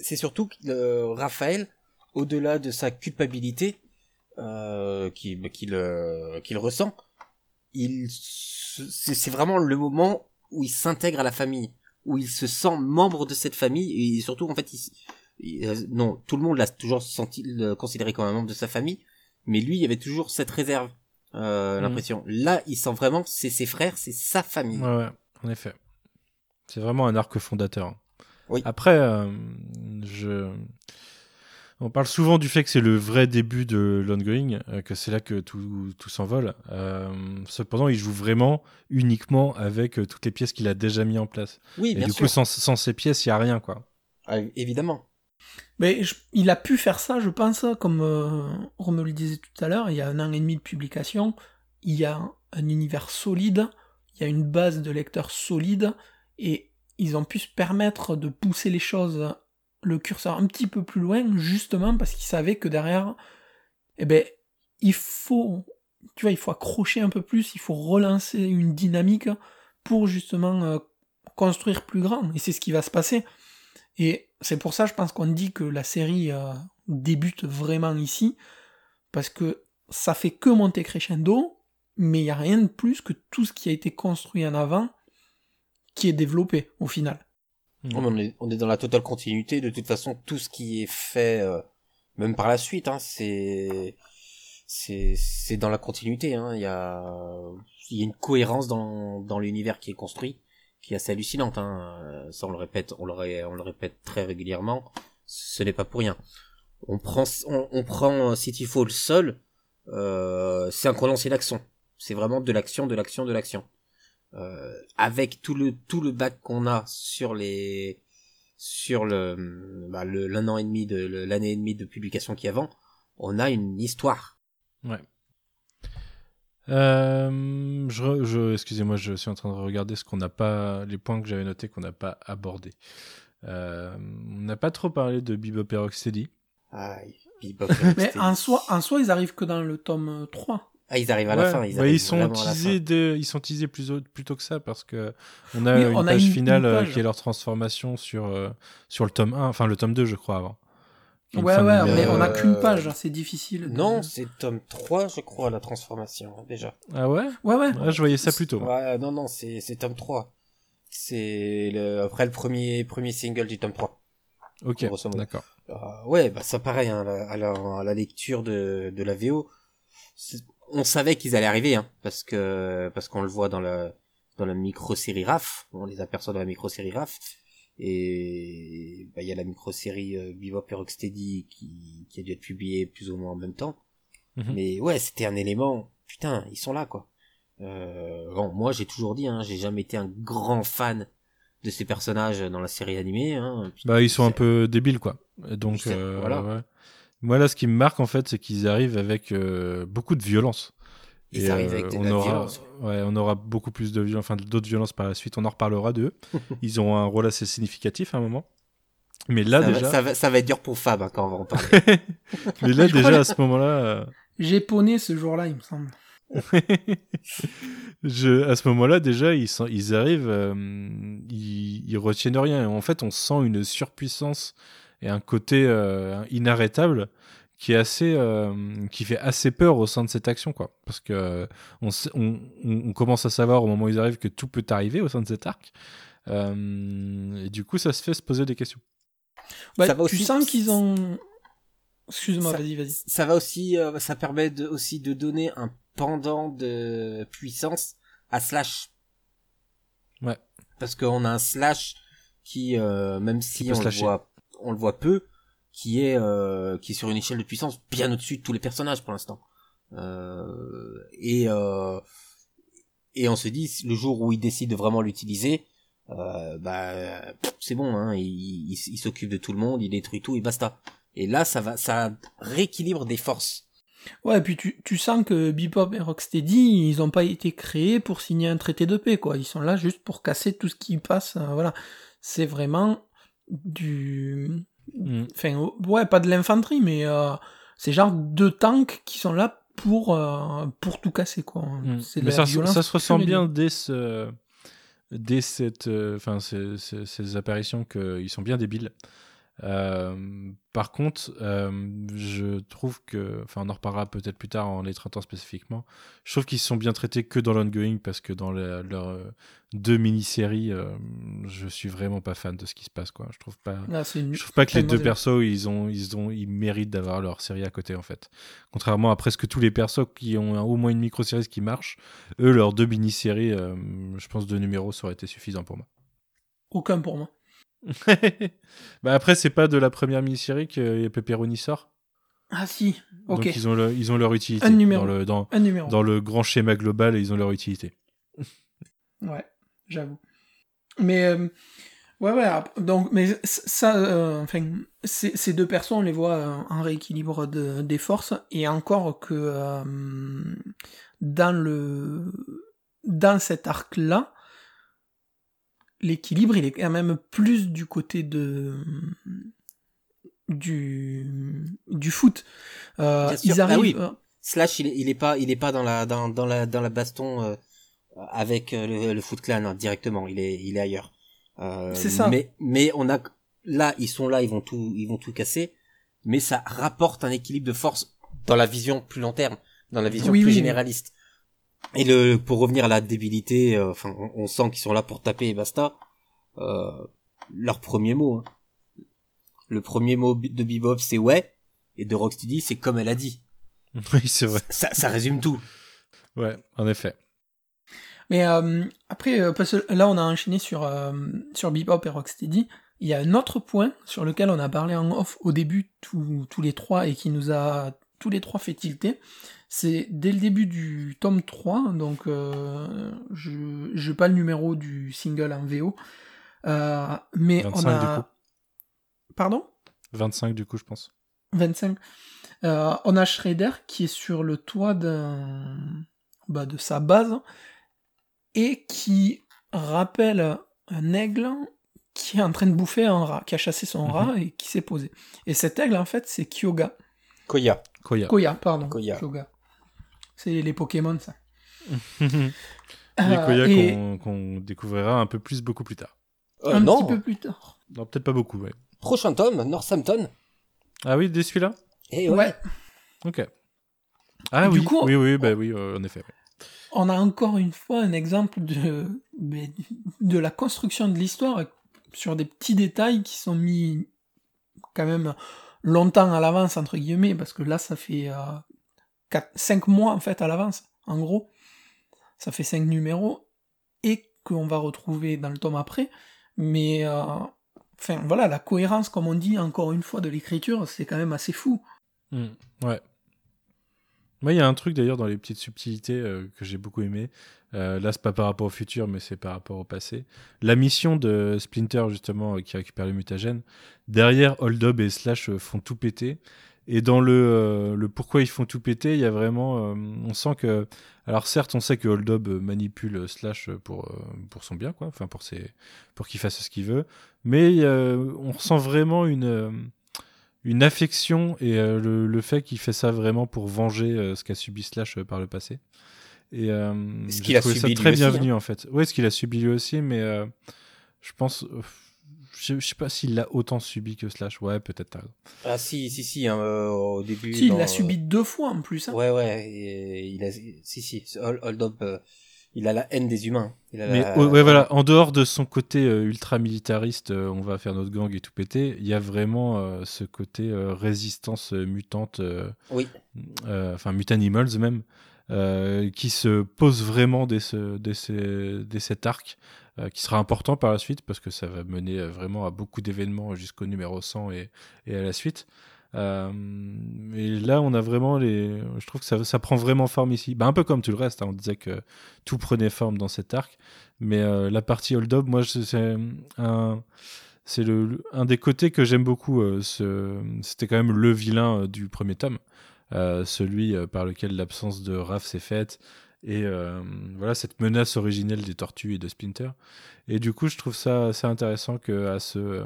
C'est surtout que euh, Raphaël, au-delà de sa culpabilité euh, qu'il qu'il euh, qu'il ressent, il c'est vraiment le moment où il s'intègre à la famille, où il se sent membre de cette famille et surtout en fait il, s- il- euh, non tout le monde l'a toujours senti le considéré comme un membre de sa famille, mais lui il avait toujours cette réserve euh, Mhm. l'impression. Là il sent vraiment c'est ses frères, c'est sa famille. Ouais, ouais, en effet. C'est vraiment un arc fondateur. Oui. Après, euh, je... on parle souvent du fait que c'est le vrai début de l'ongoing, euh, que c'est là que tout, tout s'envole. Euh, cependant, il joue vraiment uniquement avec euh, toutes les pièces qu'il a déjà mis en place. Oui Et bien du sûr, coup, sans, sans ces pièces, il n'y a rien, quoi. Ah, évidemment. Mais je- il a pu faire ça, je pense, comme euh, on me le disait tout à l'heure, il y a un an et demi de publication, il y a un univers solide, il y a une base de lecteurs solide, et ils ont pu se permettre de pousser les choses, le curseur un petit peu plus loin, justement parce qu'ils savaient que derrière, eh ben, il faut, tu vois, il faut accrocher un peu plus, il faut relancer une dynamique pour justement euh, construire plus grand, et c'est ce qui va se passer. Et c'est pour ça, je pense qu'on dit que la série euh, débute vraiment ici, parce que ça fait que monter crescendo, mais il n'y a rien de plus que tout ce qui a été construit en avant qui est développé au final. On est, on est dans la totale continuité. De toute façon, tout ce qui est fait, euh, même par la suite, hein, c'est, c'est, c'est dans la continuité. Hein. Il y a, il y a une cohérence dans, dans l'univers qui est construit, qui est assez hallucinante. Hein. Euh, Ça, on le répète, on le, ré- on le répète très régulièrement. ce n'est pas pour rien. On prend, on, on prend City Fall seul, euh, c'est un condensé d'action. C'est vraiment de l'action, de l'action, de l'action. Euh, avec tout le tout le bac qu'on a sur les sur le bah, l'un an et demi de l'année et demie de publication qui avant, on a une histoire. Ouais. Euh, je, je excusez-moi, je suis en train de regarder ce qu'on n'a pas, les points que j'avais notés qu'on n'a pas abordés. Euh, on n'a pas trop parlé de Bebop et Rocksteady. Aïe, Bebop et Mais en soi, en soi, ils arrivent que dans le tome 3. Ah, ils arrivent à la fin. Ils, arrivent ils sont vraiment à la teasés fin. de, ils sont teasés plus plutôt que ça parce que on a Oui, une on a page une- finale une euh, page. qui est leur transformation sur euh, sur le tome 1, enfin le tome 2 je crois avant. Une Ouais, de ouais, mais on a Euh, qu'une page, c'est difficile. de- Non, c'est tome 3, je crois, la transformation, déjà. Ah ouais? Ouais, ouais. Ah, Je voyais ça plutôt. moi. Ouais, non, non, c'est, c'est tome 3. C'est le, après le premier, premier single du tome 3. Ok, d'accord. Euh, ouais, bah ça pareil, hein, à, la, à la- à la lecture de, de la VO, c'est- on savait qu'ils allaient arriver, hein, parce que parce qu'on le voit dans la dans la micro-série RAF, on les aperçoit dans la micro-série RAF, et bah, il y a la micro-série euh, Bebop et Rocksteady qui, qui a dû être publiée plus ou moins en même temps. Mhm. Mais ouais, c'était un élément, putain, ils sont là quoi. Euh, bon, moi j'ai toujours dit, hein, j'ai jamais été un grand fan de ces personnages dans la série animée. Hein, Bah ils sont un peu débiles quoi. Donc euh, voilà. ouais. Moi là ce qui me marque en fait c'est qu'ils arrivent avec euh, beaucoup de violence. Ils Et, arrivent euh, avec de on la aura, violence. Ouais, on aura beaucoup plus de violence, enfin d'autres violences par la suite. On en reparlera d'eux. Ils ont un rôle assez significatif à un moment. Mais là ça, déjà, va, ça, va, ça va être dur pour Fab hein, quand on va en parler. mais là déjà que- à ce moment-là, euh, J'ai poney ce jour-là, il me semble. je, à ce moment-là déjà ils, sont, ils arrivent, euh, ils, ils retiennent rien. En fait, on sent une surpuissance et un côté euh, inarrêtable qui est assez, euh, qui fait assez peur au sein de cette action quoi. Parce que euh, on, sait- on, on- commence à savoir au moment où ils arrivent que tout peut arriver au sein de cet arc. Euh, et du coup, ça se fait se poser des questions. Bah, Ça va tu aussi- sens qu'ils ont. Excuse-moi, vas-y, vas-y. ça va aussi, euh, ça permet de, aussi de donner un pendant de puissance à Slash. Ouais. Parce qu'on a un Slash qui, euh, même si on le voit, on le voit peu, qui est, euh, qui est sur une échelle de puissance bien au-dessus de tous les personnages pour l'instant. Euh, et euh, et on se dit le jour où il décide de vraiment l'utiliser, euh, bah c'est bon, hein, il, il, s'occupe de tout le monde, il détruit tout et basta. Et là, ça va, ça rééquilibre des forces. Ouais, et puis tu, tu sens que Bebop et Rocksteady, ils ont pas été créés pour signer un traité de paix, quoi. Ils sont là juste pour casser tout ce qui passe. euh, voilà. C'est vraiment du. Mm. Enfin, ouais, pas de l'infanterie, mais euh, c'est genre deux tanks qui sont là pour, euh, pour tout casser, quoi. Mm. C'est Mais ça, se ressent bien dès ce, dès cette, euh, enfin ces, ces- ces apparitions qu'ils sont bien débiles. Euh, par contre, euh, je trouve que, enfin, on en reparlera peut-être plus tard en les traitant spécifiquement. Je trouve qu'ils sont bien traités que dans l'ongoing parce que dans leurs euh, deux mini-séries, euh, je suis vraiment pas fan de ce qui se passe, quoi. Je trouve pas. Une- Je trouve pas que les deux persos, ils ont, ils ont, ils méritent d'avoir leur série à côté en fait. Contrairement à presque tous les persos qui ont au moins une micro-série qui marche, eux leurs deux mini-séries, euh, je pense deux numéros ça aurait été suffisant pour moi. Aucun pour moi. bah après c'est pas de la première mini-série que Pepperoni sort, Ah si, ok. donc ils ont, le- ils ont leur utilité Un numéro. dans le dans, Un numéro. dans le grand schéma global, ils ont leur utilité. Ouais, j'avoue. Mais euh, ouais, ouais. Donc, mais ça, euh, enfin, ces deux personnes, on les voit euh, en rééquilibre de, des forces, et encore que euh, dans le dans cet arc-là, l'équilibre, il est quand même plus du côté de du du foot. Euh, ils Ah oui. euh, Slash, il est, il est pas, il est pas dans la, dans, dans la, dans la baston euh, avec euh, le, le Foot Clan hein, directement. Il est, il est ailleurs. Euh, C'est ça. Mais, mais on a, là, ils sont là, ils vont tout, ils vont tout casser. Mais ça rapporte un équilibre de force dans la vision plus long terme, dans la vision Oui, plus oui, généraliste. Et le, pour revenir à la débilité, euh, enfin, on, on sent qu'ils sont là pour taper et basta. Euh, leur premier mot. hein. Le premier mot de Bebop, c'est ouais. Et de Rocksteady, c'est comme elle a dit. oui c'est vrai. Ça, ça résume tout. Ouais, en effet. Mais euh, après, euh, parce que là, on a enchaîné sur, euh, sur Bebop et Rocksteady. Il y a un autre point sur lequel on a parlé en off au début tous, tous les trois et qui nous a tous les trois fait tilter. C'est dès le début du tome 3, donc euh, je n'ai pas le numéro du single en VO, euh, mais 25 on a... du coup. Pardon? 25 du coup, je pense. 25. Euh, on a Shredder qui est sur le toit d'un, bah, de sa base et qui rappelle un aigle qui est en train de bouffer un rat, qui a chassé son Mhm. rat et qui s'est posé. Et cet aigle, en fait, c'est Kyoga. Koya. Koya. Koya, pardon. Koya. Kyoga. C'est les Pokémon, ça. Les Euh, Koya et qu'on découvrira un peu plus beaucoup plus tard. Euh, un non, petit peu plus tard. Non, peut-être pas beaucoup, ouais. prochain tome, Northampton. Ah oui, dès celui-là? Et Ouais. ouais. Ok. Ah Et du oui, coup- oui, oui, bah oui, euh, en effet. ouais. On a encore une fois un exemple de, de la construction de l'histoire sur des petits détails qui sont mis quand même longtemps à l'avance, entre guillemets, parce que là, ça fait 5 mois, en fait, à l'avance, en gros. Ça fait 5 numéros, et qu'on va retrouver dans le tome après. Mais, euh, enfin, voilà, la cohérence, comme on dit, encore une fois, de l'écriture, c'est quand même assez fou. Hmm, ouais. Moi, il y a un truc d'ailleurs dans les petites subtilités euh, que j'ai beaucoup aimé. Euh, là, c'est pas par rapport au futur, mais c'est par rapport au passé. La mission de Splinter, justement, euh, qui récupère le mutagène, derrière, Hold Up et Slash font tout péter. Et dans le, euh, le pourquoi ils font tout péter, il y a vraiment. euh, on sent que. Alors, certes, on sait que Hold Up euh, manipule Slash pour, pour son bien, quoi. Enfin, pour, ses, pour qu'il fasse ce qu'il veut. Mais euh, on ressent vraiment une. une affection et le, le fait qu'il fait ça vraiment pour venger ce qu'a subi Slash par le passé. Et Ce qu'il a subi ça très aussi, hein. bienvenu en fait. Oui, ce qu'il a subi lui aussi, mais je pense, je, je sais pas s'il l'a autant subi que Slash. Ouais, peut-être. Ah si, si, si, hein, euh, au début. Si, il l'a subi deux fois en plus. hein. Ouais, ouais, et il a, si, si, Hold, Hold Up, euh, il a la haine des humains. Il a Mais la- ouais, ouais, voilà, en dehors de son côté euh, ultra militariste, euh, on va faire notre gang et tout péter, il y a vraiment euh, ce côté euh, résistance euh, mutante, euh, Oui. euh, enfin mutanimals même, euh, qui se pose vraiment dès, ce, dès, ce- dès cet arc, euh, qui sera important par la suite parce que ça va mener euh, vraiment à beaucoup d'événements jusqu'au numéro 100 et, à la suite. Euh, et là, on a vraiment les. Je trouve que ça, prend vraiment forme ici. Bah, un peu comme tout le reste. hein, on disait que tout prenait forme dans cet arc. Mais euh, la partie hold up, moi, c'est un. C'est le, un des côtés que j'aime beaucoup. C'était quand même le vilain du premier tome. Celui par lequel l'absence de Raph s'est faite. Et euh, voilà, cette menace originelle des tortues et de Splinter. Et du coup, je trouve ça assez intéressant que à ce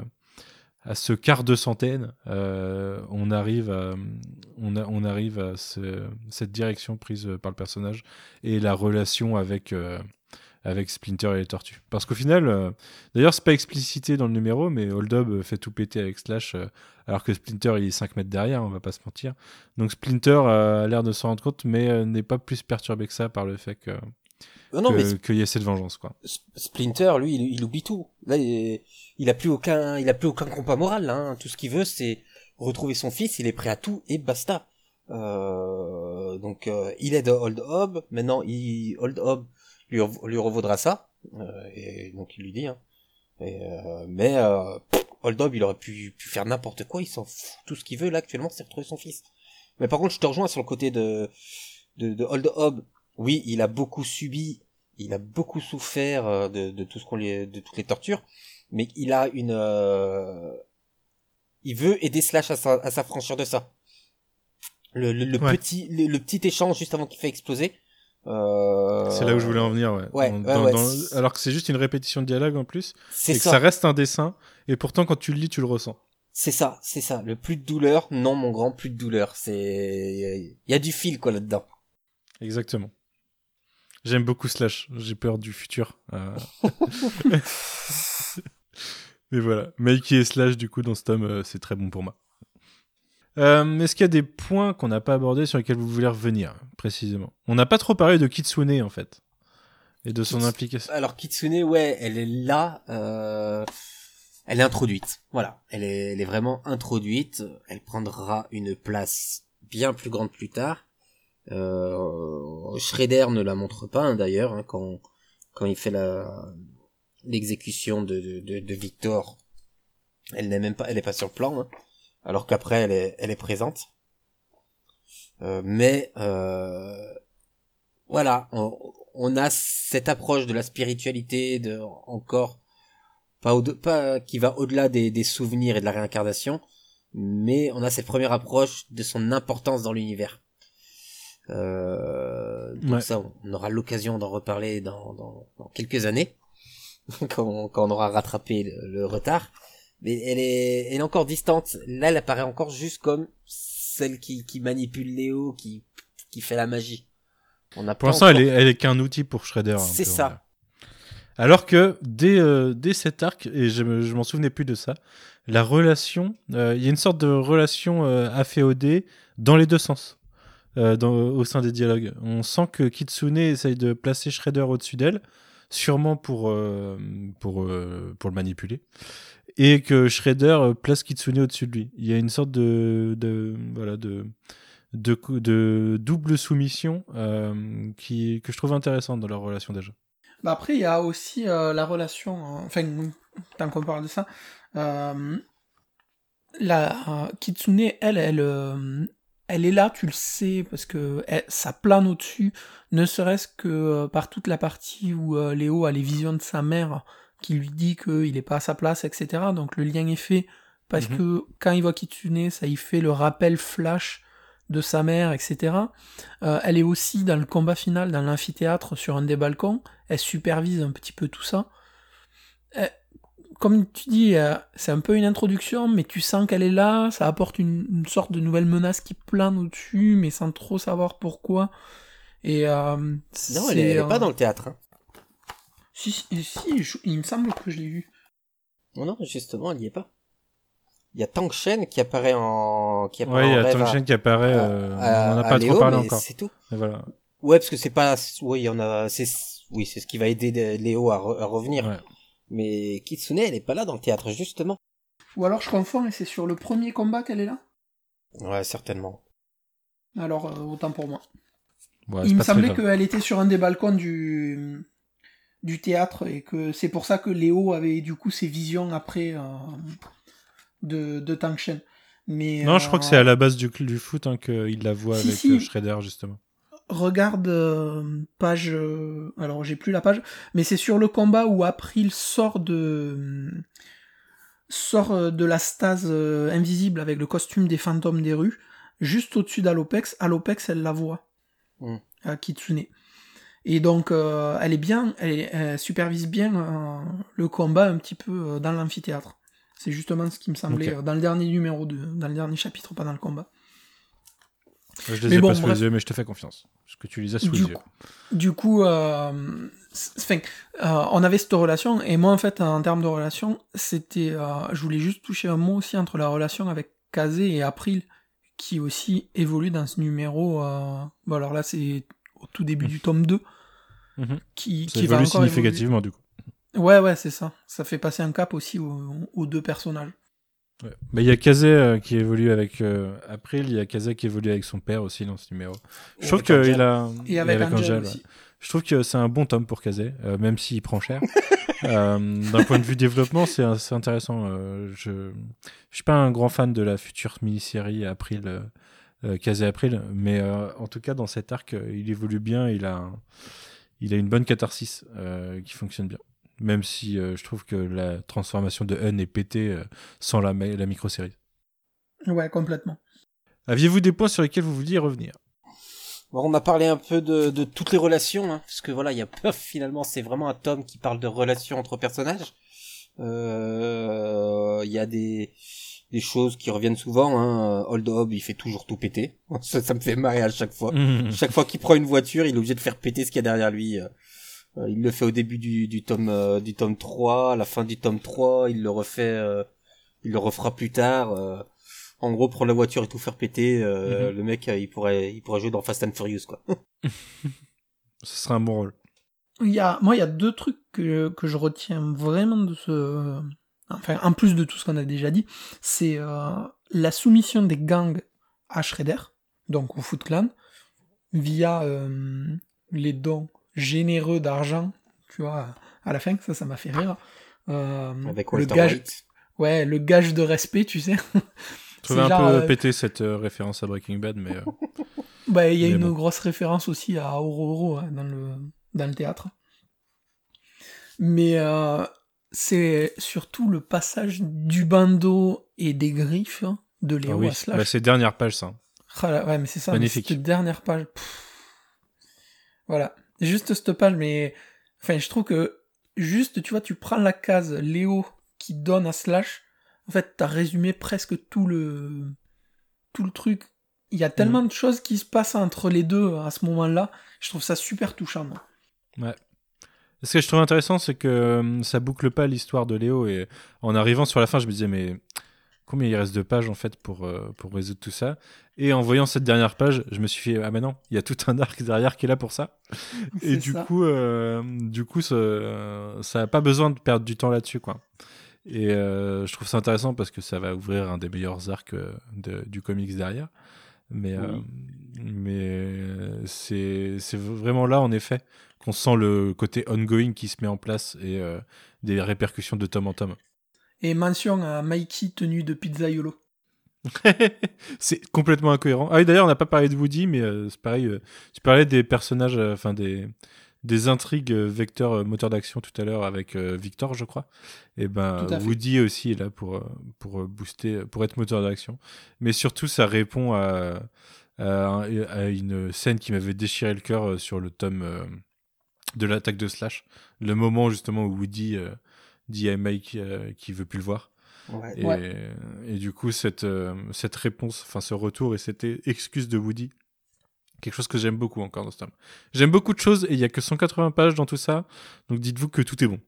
à ce quart de centaine, euh, on arrive à, on, a- on arrive à ce- cette direction prise par le personnage et la relation avec, euh, avec Splinter et les tortues. Parce qu'au final, euh, d'ailleurs, c'est pas explicité dans le numéro, mais Hold Up fait tout péter avec Slash, euh, alors que Splinter il est 5 mètres derrière, on va pas se mentir. Donc Splinter euh, a l'air de s'en rendre compte, mais euh, n'est pas plus perturbé que ça par le fait que Non, mais qu'il y ait cette vengeance, quoi. Splinter, lui, il, il oublie tout. Là, il, il a plus aucun, il a plus aucun compas moral. là, Hein. Tout ce qu'il veut, c'est retrouver son fils. Il est prêt à tout et basta. Euh, donc, euh, il aide Old Hob. Maintenant, il, Old Hob lui, rev- lui revaudra ça. Euh, et donc, il lui dit. Hein. Et, euh, mais euh, il aurait pu, pu faire n'importe quoi. Il s'en fout. Tout ce qu'il veut là actuellement, c'est retrouver son fils. Mais par contre, je te rejoins sur le côté de de, de Old Hob. Oui, il a beaucoup subi il a beaucoup souffert de, de tout ce qu'on lui, de toutes les tortures, mais il a une, euh, il veut aider Slash à, sa- à s'affranchir de ça. Le, le, le Ouais. petit, le, le petit échange juste avant qu'il fait exploser. Euh, C'est là où je voulais en venir, ouais. ouais, Dans- ouais, dans- ouais, dans- c'est- alors que c'est juste une répétition de dialogue en plus, C'est et que ça, ça reste un dessin, et pourtant quand tu le lis, tu le ressens. c'est ça, c'est ça. Le plus de douleur, non mon grand, plus de douleur. C'est, il y a du fil quoi là-dedans. Exactement. J'aime beaucoup Slash, j'ai peur du futur. euh. Mais voilà, Mikey et Slash, du coup, dans ce tome, euh, c'est très bon pour moi. Euh, Est-ce qu'il y a des points qu'on n'a pas abordés sur lesquels vous voulez revenir, précisément? On n'a pas trop parlé de Kitsune, en fait, et de son Kits- implication. Alors Kitsune, ouais, elle est là, euh, elle est introduite. Voilà, elle est, elle est vraiment introduite. Elle prendra une place bien plus grande plus tard. Euh, Shredder ne la montre pas hein, d'ailleurs hein, quand quand il fait la l'exécution de, de, de, de Victor. Elle n'est même pas, elle est pas sur le plan, hein. Alors qu'après elle est, elle est présente. Euh, mais euh, voilà, on, on a cette approche de la spiritualité, de encore pas, au, pas qui va au-delà des, des souvenirs et de la réincarnation, mais on a cette première approche de son importance dans l'univers. Euh, donc Ouais. ça, on aura l'occasion d'en reparler dans, dans, dans quelques années, quand, on, quand on aura rattrapé le, le retard. Mais elle est, elle est encore distante. Là, elle apparaît encore juste comme celle qui, qui manipule Léo, qui, qui fait la magie. On a Pour l'instant, elle est, elle est qu'un outil pour Shredder. un C'est ça. Alors que dès, euh, dès cet arc, et je, je m'en souvenais plus de ça, la relation, euh, il y a une sorte de relation euh, afféodée dans les deux sens, euh, dans, au sein des dialogues. On sent que Kitsune essaye de placer Shredder au-dessus d'elle, sûrement pour, euh, pour, euh, pour le manipuler, et que Shredder euh, place Kitsune au-dessus de lui. Il y a une sorte de, voilà, de, double soumission euh, qui, que je trouve intéressante dans leur relation déjà. Bah après, il y a aussi euh, la relation, euh, enfin, tant qu'on parle de ça, la Kitsune, elle, elle, elle est là, tu le sais, parce que ça plane au-dessus, ne serait-ce que par toute la partie où Léo a les visions de sa mère, qui lui dit qu'il est pas à sa place, etc. Donc le lien est fait, parce Mhm. que quand il voit Kitsune, ça y fait le rappel flash de sa mère, etc. Euh, elle est aussi dans le combat final, dans l'amphithéâtre, sur un des balcons. Elle supervise un petit peu tout ça. Euh, comme tu dis, euh, c'est un peu une introduction, mais tu sens qu'elle est là. Ça apporte une, une sorte de nouvelle menace qui plane au-dessus, mais sans trop savoir pourquoi. Et euh, Non, elle est, elle est euh, pas dans le théâtre. Hein. Si, si, si, je- il me semble que je l'ai vu. Non, non, justement, elle y est pas. Il y a Tang Shen qui apparaît en, qui apparaît Ouais, il y a rêve Tang à- Shen qui apparaît, à- euh, à- on n'en a à pas Léo, trop parlé mais encore. C'est tout. Et voilà. Ouais, parce que c'est pas, oui, il y en a, c'est, oui, c'est ce qui va aider de- Léo à, re- à revenir. Ouais. Mais Kitsune, elle est pas là dans le théâtre, justement. Ou alors je confonds et c'est sur le premier combat qu'elle est là? Ouais, certainement. Alors, euh, autant pour moi. Ouais, il me semblait qu'elle était sur un des balcons du, du théâtre et que c'est pour ça que Léo avait du coup ses visions après euh, de, de Tang Shen. Mais, Non, je crois que euh, c'est à la base du, du foot hein, qu'il la voit Si, avec si. euh, Shredder, justement. Regarde euh, page. euh, alors j'ai plus la page, mais c'est sur le combat où April sort de sort euh, de la stase euh, invisible avec le costume des fantômes des rues, juste au-dessus d'Alopex. Alopex, elle la voit, Mm. à Kitsune. Et donc euh, elle est bien, elle, est- elle supervise bien euh, le combat un petit peu euh, dans l'amphithéâtre. C'est justement ce qui me semblait dans le dernier numéro dans le dernier chapitre, pas dans le combat. Je les ai bon, pas sous bref. les yeux, mais je te fais confiance. Parce que tu les as sous les yeux. Du coup, enfin, on avait cette relation, et moi, en fait, en termes de relation, c'était, je voulais juste toucher un mot aussi entre la relation avec Kazé et April, qui aussi évolue dans ce numéro. bon, alors là, c'est au tout début du tome 2, Mhm. qui, Ça qui va évolue évoluer. significativement, du coup. Ouais, ouais, c'est ça. Ça fait passer un cap aussi aux, aux deux personnages. Ouais. Il y a Kazé euh, qui évolue avec euh, April, il y a Kazé qui évolue avec son père aussi dans ce numéro. Je Et trouve avec Angel. qu'il a. Et avec, Angel, Angel, ouais. aussi. Je trouve que c'est un bon tome pour Kazé, euh, même s'il prend cher. D'un point de vue développement, c'est intéressant. je je suis pas un grand fan de la future mini-série April, euh, euh, April, mais euh, en tout cas dans cet arc, euh, il évolue bien. Il a un- il a une bonne catharsis euh, qui fonctionne bien. Même si euh, je trouve que la transformation de Hun est pétée euh, sans la, micro-série. Ouais, complètement. Aviez-vous des points sur lesquels vous vouliez revenir? Bon, on a parlé un peu de, de toutes les relations, hein, parce que voilà, il y a peur finalement, c'est vraiment un tome qui parle de relations entre personnages. Euh, Il y a des, des choses qui reviennent souvent. Hein. Old Hob, il fait toujours tout péter. Ça, ça me fait marrer à chaque fois. Chaque fois qu'il prend une voiture, il est obligé de faire péter ce qu'il y a derrière lui. Euh, euh, il le fait au début du, du tome euh, du tome 3, à la fin du tome 3, il le refait euh, il le refera plus tard. euh. en gros, prendre la voiture et tout faire péter, euh, Mhm. le mec, euh, il pourrait il pourrait jouer dans Fast and Furious quoi. Ce serait un bon rôle. Il y a, moi, il y a deux trucs que, que je retiens vraiment de ce. Enfin, en plus de tout ce qu'on a déjà dit, c'est euh, la soumission des gangs à Shredder, donc au Foot Clan, via euh, les dons généreux d'argent, tu vois, à la fin, ça, ça m'a fait rire. Euh, Avec le Walter gage, White. ouais, le gage de respect, tu sais. Je trouvais un genre, peu euh, pété cette euh, référence à Breaking Bad, mais euh, Bah, il y a Mais une bon. grosse référence aussi à Aurora hein, dans le dans le théâtre. Mais euh, c'est surtout le passage du bandeau et des griffes hein, de ah Léo oui, à Slash. bah, c'est dernière page ça. Ah là, ouais, mais c'est ça. Magnifique. Cette dernière page. pff. Voilà. Juste cette page, mais. Enfin, je trouve que. Juste, tu vois, tu prends la case Léo qui donne à Slash. En fait, t'as résumé presque tout le. Tout le truc. Il y a tellement de choses qui se passent entre les deux à ce moment-là. Je trouve ça super touchant. moi. Ce que je trouve intéressant, c'est que euh, ça boucle pas l'histoire de Léo. Et en arrivant sur la fin, je me disais, mais combien il reste de pages en fait pour, euh, pour résoudre tout ça? Et en voyant cette dernière page, je me suis fait, ah mais non, il y a tout un arc derrière qui est là pour ça. Et C'est du ça. coup, euh, du coup, ça, ça a pas besoin de perdre du temps là-dessus, quoi. Et euh, je trouve ça intéressant parce que ça va ouvrir un des meilleurs arcs euh, de- du comics derrière. Mais, euh, mais euh, c'est c'est vraiment là, en effet, qu'on sent le côté ongoing qui se met en place et euh, des répercussions de tome en tome. Et mention à Mikey tenu de pizzaiolo. c'est complètement incohérent. Ah oui, d'ailleurs, on n'a pas parlé de Woody, mais euh, c'est pareil. euh, tu parlais des personnages, enfin des, des intrigues vecteurs moteur d'action tout à l'heure avec Victor, je crois. Et ben à fait. Woody aussi est là pour pour booster, pour être moteur d'action. Mais surtout, ça répond à, à, à une scène qui m'avait déchiré le cœur sur le tome de l'attaque de Slash. Le moment justement où Woody euh, dit à Mike euh, qu'il veut plus le voir. Ouais. Et, Ouais. et du coup, cette, euh, cette réponse, enfin ce retour et cette excuse de Woody, quelque chose que j'aime beaucoup encore dans ce tome. J'aime beaucoup de choses et il y a que 180 pages dans tout ça, donc dites-vous que tout est bon.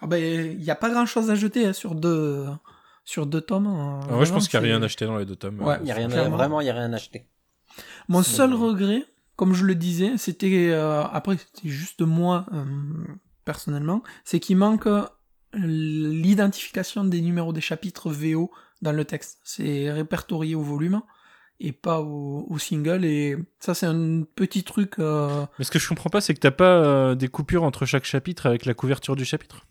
Ah ben, il n'y a pas grand-chose à jeter hein, sur deux, sur deux tomes. hein. Alors moi, je pense qu'il n'y a rien acheté dans les deux tomes. Ouais, euh, Il y a rien vraiment, il y a rien à acheter. Mon seul regret, comme je le disais, c'était euh, après c'était juste moi euh, personnellement, c'est qu'il manque euh, l'identification des numéros des chapitres VO dans le texte. C'est répertorié au volume et pas au, single et ça c'est un petit truc. Mais ce que je comprends pas, c'est que t'as pas des coupures entre chaque chapitre avec la couverture du chapitre.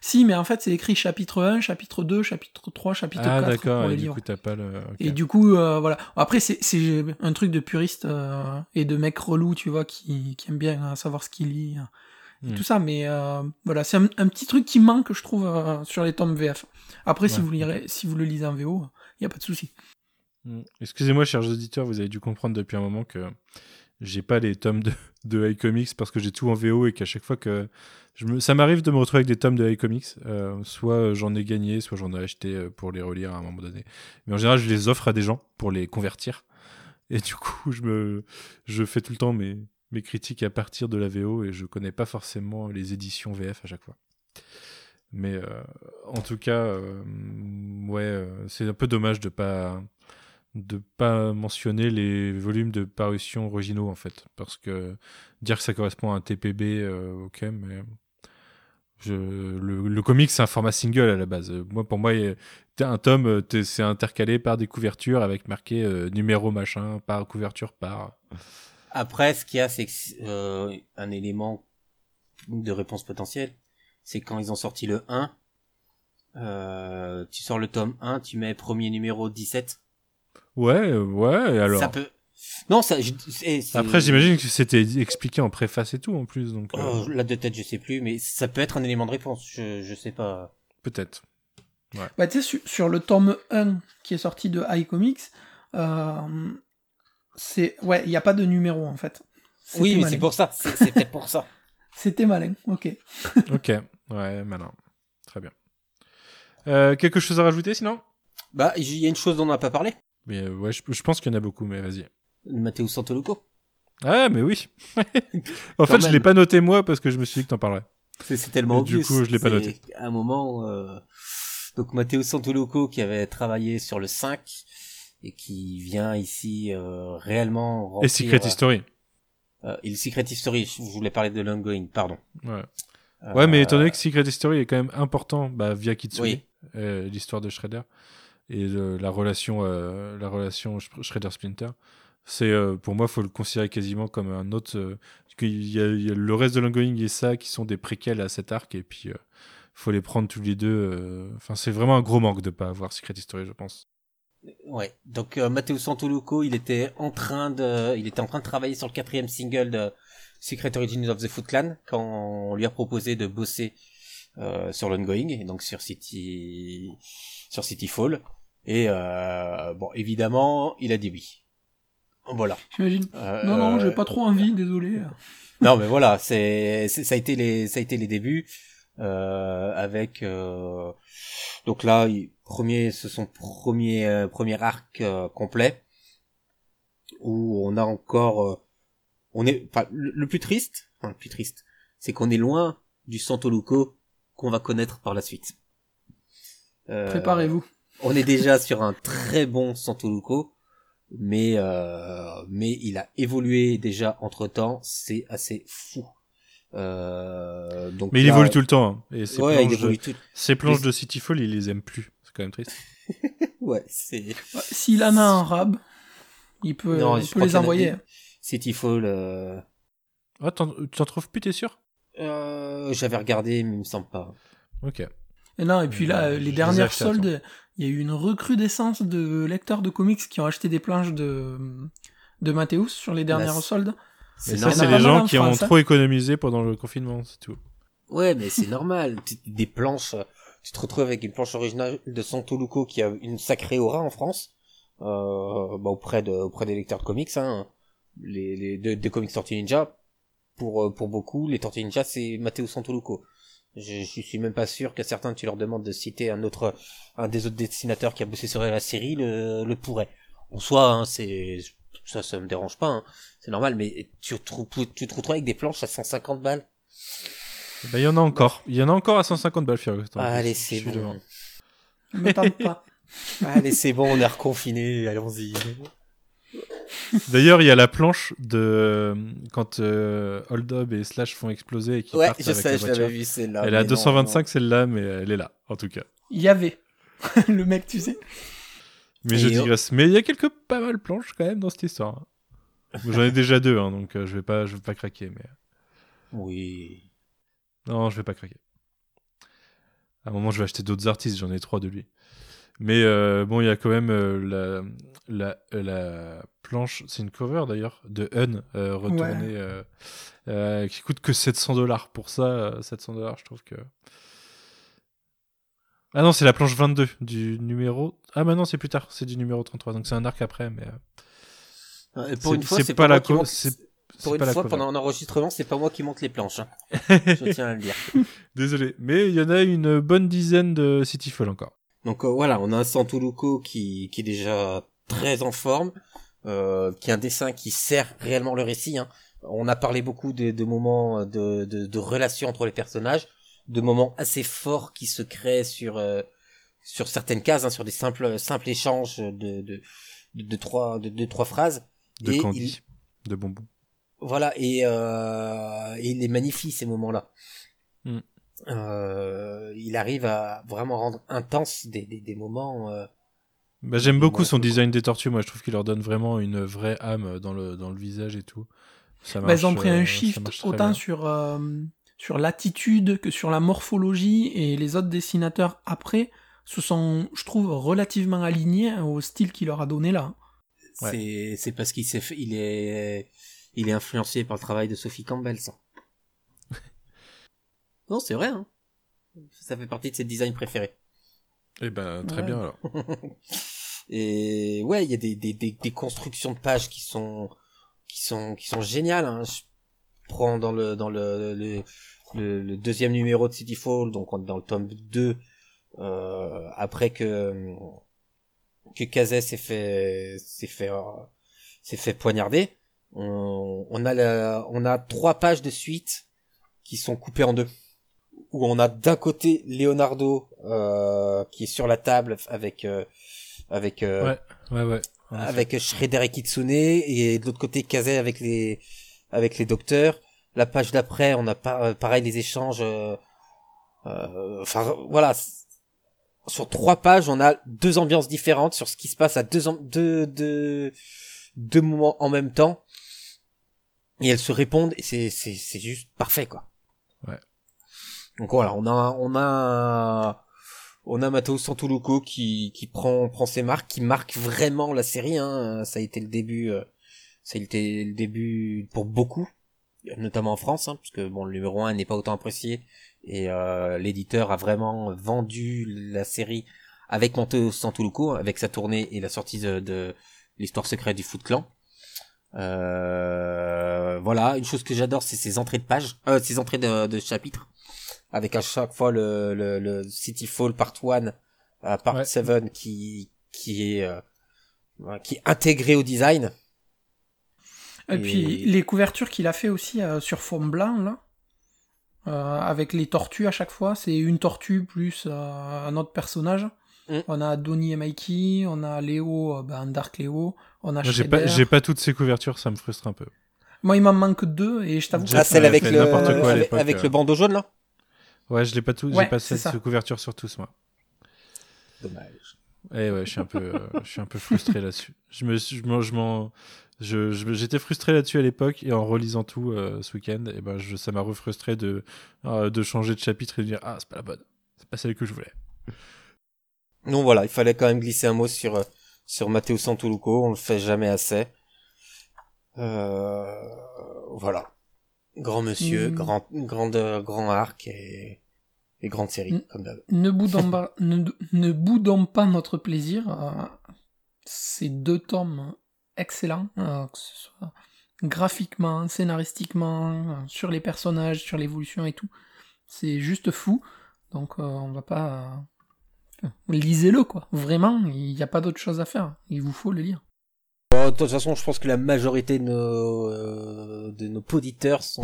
Si, mais en fait c'est écrit chapitre 1, chapitre 2, chapitre 3, chapitre ah 4 d'accord, pour et les du livres. coup t'as pas le... Et du coup, euh, voilà. Après, c'est un truc de puriste euh, et de mec relou, tu vois, qui, qui aime bien savoir ce qu'il lit. euh, et Hmm. Tout ça, mais euh, voilà, c'est un, un petit truc qui manque, je trouve, sur les tomes VF. Après, si, vous lirez, si vous le lisez en VO, il n'y a pas de souci. Mm. Excusez-moi, chers auditeurs, vous avez dû comprendre depuis un moment que j'ai pas les tomes de, de iComics parce que j'ai tout en VO et qu'à chaque fois que ça m'arrive de me retrouver avec des tomes de iComics, euh, soit j'en ai gagné, soit j'en ai acheté euh, pour les relire à un moment donné. Mais en général, je les offre à des gens pour les convertir. Et du coup, je me, je fais tout le temps mes, mes critiques à partir de la VO et je connais pas forcément les éditions VF à chaque fois. Mais euh, en tout cas, euh, ouais, euh, c'est un peu dommage de pas de pas mentionner les volumes de parution originaux en fait, parce que dire que ça correspond à un TPB, euh, ok, mais le, comic c'est un format single à la base. Moi, pour moi, un tome, euh, c'est intercalé par des couvertures avec marqué euh, numéro machin, par couverture par. Après, ce qu'il y a, c'est un élément de réponse potentielle, c'est quand ils ont sorti le 1, euh, tu sors le tome 1, tu mets premier numéro 17. Ouais, ouais. Alors Ça peut. Non, ça. je- après, j'imagine que c'était expliqué en préface et tout en plus, donc euh, Oh, là de tête, je sais plus, mais ça peut être un élément de réponse. Je, je sais pas. peut-être. Bah, tu sais, sur, sur le tome 1 qui est sorti de iComics, euh, c'est. Ouais, il n'y a pas de numéro, en fait. Oui, mais malin. c'est pour ça. C'est c'est peut-être pour ça. C'était malin, ok. ok, ouais, malin, très bien. Euh, quelque chose à rajouter sinon? Bah, il y a une chose dont on n'a pas parlé. Mais euh, ouais, je, je pense qu'il y en a beaucoup, mais vas-y. Matteo Santoloco. Ah, mais oui. en Quand fait, je même. l'ai pas noté moi parce que je me suis dit que t'en parlerais. C'est tellement du obvious. coup, je l'ai pas noté. À un moment, euh, donc Matteo Santoloco qui avait travaillé sur le 5 et qui vient ici euh, réellement Et Secret History. et le Secret History, je voulais parler de l'ongoing, pardon. Ouais. Ouais, mais étant donné que Secret History est quand même important bah, via Kitsune, Oui. l'histoire de Shredder et la relation, euh, la relation Sh- Shredder-Splinter, c'est euh, pour moi, faut le considérer quasiment comme un autre. euh, il y a le reste de l'ongoing et ça qui sont des préquels à cet arc, et puis euh, faut les prendre tous les deux. Enfin, c'est vraiment un gros manque de pas avoir Secret History, je pense. Ouais. Donc Matteo Santoluco, il était en train de, il était en train de travailler sur le quatrième single de Secret Origins of the Foot Clan quand on lui a proposé de bosser sur l'ongoing, et donc sur City, sur City Fall. Et euh, bon, évidemment, il a dit oui. Voilà. J'imagine. Euh, Non, non, j'ai pas trop envie, désolé. Non, mais voilà, c'est, c'est- ça a été les, ça a été les débuts euh, avec. euh, donc là, premier, ce sont premier, euh, premier arc euh, complet où on a encore, euh, on est, enfin, le, le plus triste, enfin, le plus triste, c'est qu'on est loin du Santoluco qu'on va connaître par la suite. Euh, Préparez-vous. On est déjà sur un très bon Santoluco, mais euh, mais il a évolué déjà entre temps, c'est assez fou. Euh, donc Mais il évolue tout le temps. hein. Et Ouais, il planches, de, tout. ces planches Mais- de Cityfall, il les aime plus. C'est quand même triste. Ouais, c'est S'il en a un rab, il peut, Non, il peut les en envoyer. Cityfall. Euh... Ah, t'en t'en trouves plus, t'es sûr? Euh, J'avais regardé, mais il me semble pas. Ok. Et non, et puis là, Euh, euh, les dernières soldes, il y a eu une recrudescence de lecteurs de comics qui ont acheté des planches de, de Mathéus sur les dernières Bah, soldes. C'est Mais ça, normal. c'est les gens en qui ont hein. trop économisé pendant le confinement, c'est tout. Ouais, mais c'est normal. Tu- Des planches, tu te retrouves avec une planche originale de Santoluco qui a une sacrée aura en France, euh, bah, auprès de auprès des lecteurs de comics, hein. Les, les de- des comics Tortue Ninja. Pour pour beaucoup, les Tortues Ninja c'est Matteo Santoluco. Je, je suis même pas sûr que certains tu leur demandes de citer un autre un des autres dessinateurs qui a bossé sur la série le le pourrait. En soi, hein, c'est ça ça me dérange pas, hein. c'est normal. Mais tu te tu te retrouves avec des planches à 150 balles. Bah, il y en a encore. Il y en a encore à 150 balles, Furious. Attends, Allez, c'est bon. Ne pas. Allez, c'est bon, on est reconfiné, allons-y. D'ailleurs, il y a la planche de euh, quand euh, Hold Up et Slash font exploser et qui Ouais, partent je avec sais, la je voiture. l'avais vu celle-là. Elle est à mais non, 225 celle-là, mais elle est là, en tout cas. Il y avait. le mec, tu sais. Mais je Et oh. digresse. Mais il y a quelques pas mal planches quand même dans cette histoire. hein. J'en ai déjà deux, hein, donc euh, je vais pas, je vais pas craquer. Mais non. Oui. non, je vais pas craquer. À un moment, je vais acheter d'autres artistes. J'en ai trois de lui. Mais euh, bon, il y a quand même euh, la, la, la planche, c'est une cover d'ailleurs, de Hun, euh, retournée, euh, euh, qui coûte que 700 dollars. Pour ça, euh, 700 dollars, je trouve que. Ah non, c'est la planche 22 du numéro. Ah, bah non, c'est plus tard, c'est du numéro 33, donc c'est un arc après, mais. euh, Euh, Pour une fois, c'est pas pas la co- Pour une fois, pendant un enregistrement, c'est pas moi qui monte les planches. hein. Je tiens à le dire. Désolé, mais il y en a une bonne dizaine de Cityfall encore. Donc euh, voilà, on a un Santoluco qui, qui est déjà très en forme, euh, qui a un dessin qui sert réellement le récit. Hein. On a parlé beaucoup de, de moments de, de, de relations entre les personnages, de moments assez forts qui se créent sur euh, sur certaines cases, hein, sur des simples simples échanges de de, de, de trois de trois phrases. De Et Candy, de bonbons. Voilà, et, euh, et il les magnifie ces moments-là. Mm. Euh, il arrive à vraiment rendre intense des, des, des moments. euh, Bah, J'aime beaucoup son design des tortues. Moi, je trouve qu'il leur donne vraiment une vraie âme dans le, dans le visage et tout. Ça Bah, ils ont marche, pris euh, un ça shift marche autant bien. sur, euh, sur l'attitude que sur la morphologie et les autres dessinateurs après se sont, je trouve, relativement alignés au style qu'il leur a donné là. Ouais. C'est parce qu'il il est il est influencé par le travail de Sophie Campbell ça. Non, c'est vrai hein. Ça fait partie de ses designs préférés. Eh ben, très Ouais. bien alors. Et ouais, il y a des, des, des, des constructions de pages qui sont qui sont qui sont géniales. Hein. Je prends dans le dans le le, le, le deuxième numéro de Cityfall, donc on est dans le tome 2, euh, après que que Kazé s'est fait s'est fait euh, s'est fait poignarder. On, on a la, on a trois pages de suite qui sont coupées en deux où on a d'un côté Leonardo euh, qui est sur la table avec euh, avec euh, Ouais, ouais, ouais. En effet. avec Shredder et Kitsune et de l'autre côté Kazé avec les avec les docteurs. La page d'après, on a pas euh, pareil les échanges. euh, euh, Enfin voilà, sur trois pages, on a deux ambiances différentes sur ce qui se passe à deux deux deux deux moments en même temps et elles se répondent et c'est c'est c'est juste parfait quoi. Donc voilà, on a on a on a Matteo qui qui prend prend ses marques, qui marque vraiment la série. Hein. Ça a été le début, euh, ça le début pour beaucoup, notamment en France, hein, parce que bon le numéro 1 n'est pas autant apprécié et euh, l'éditeur a vraiment vendu la série avec Matteo Santoluco, avec sa tournée et la sortie de, l'histoire secrète du Foot Clan. Euh, voilà, une chose que j'adore, c'est ces entrées de page, euh, ces entrées de, de chapitres, avec à chaque fois le, le, le City Fall Part 1, euh, Part Ouais. 7 qui qui est euh, qui est intégré au design. Et, Et- puis les couvertures qu'il a fait aussi euh, sur fond blanc, là, euh, avec les tortues à chaque fois, c'est une tortue plus euh, un autre personnage. Mm. On a Donnie et Mikey, on a Léo, euh, ben, Dark Léo, on a J'ai pas, j'ai pas toutes ces couvertures, ça me frustre un peu. Moi, il m'en manque deux, et je t'avoue Ah, celle avec le n'importe quoi à avec, l'époque, avec euh. le bandeau jaune là? Ouais, je l'ai pas tout, Ouais, j'ai pas cette ça. couverture sur tous, moi. Dommage. Eh ouais, je suis un peu, euh, je suis un peu frustré là-dessus. Je me, je m'en, je m'en- je- je- j'étais frustré là-dessus à l'époque et en relisant tout euh, ce week-end, et ben, je, ça m'a refrustré de, euh, de changer de chapitre et de dire ah c'est pas la bonne, c'est pas celle que je voulais. Donc voilà, il fallait quand même glisser un mot sur sur Matteo Santoluco, on le fait jamais assez. Euh, voilà. Grand monsieur, Mm. grand grande grand arc et, et grande série Mm. comme d'hab. ne boudons pas, ne, ne boudons pas notre plaisir. euh, ces deux tomes excellents, euh, que ce soit graphiquement, scénaristiquement, euh, sur les personnages, sur l'évolution et tout. C'est juste fou. Donc on va pas... Lisez-le quoi. Vraiment, il n'y a pas d'autre chose à faire. Il vous faut le lire. Bon, de toute façon, je pense que la majorité de nos euh, de nos auditeurs sont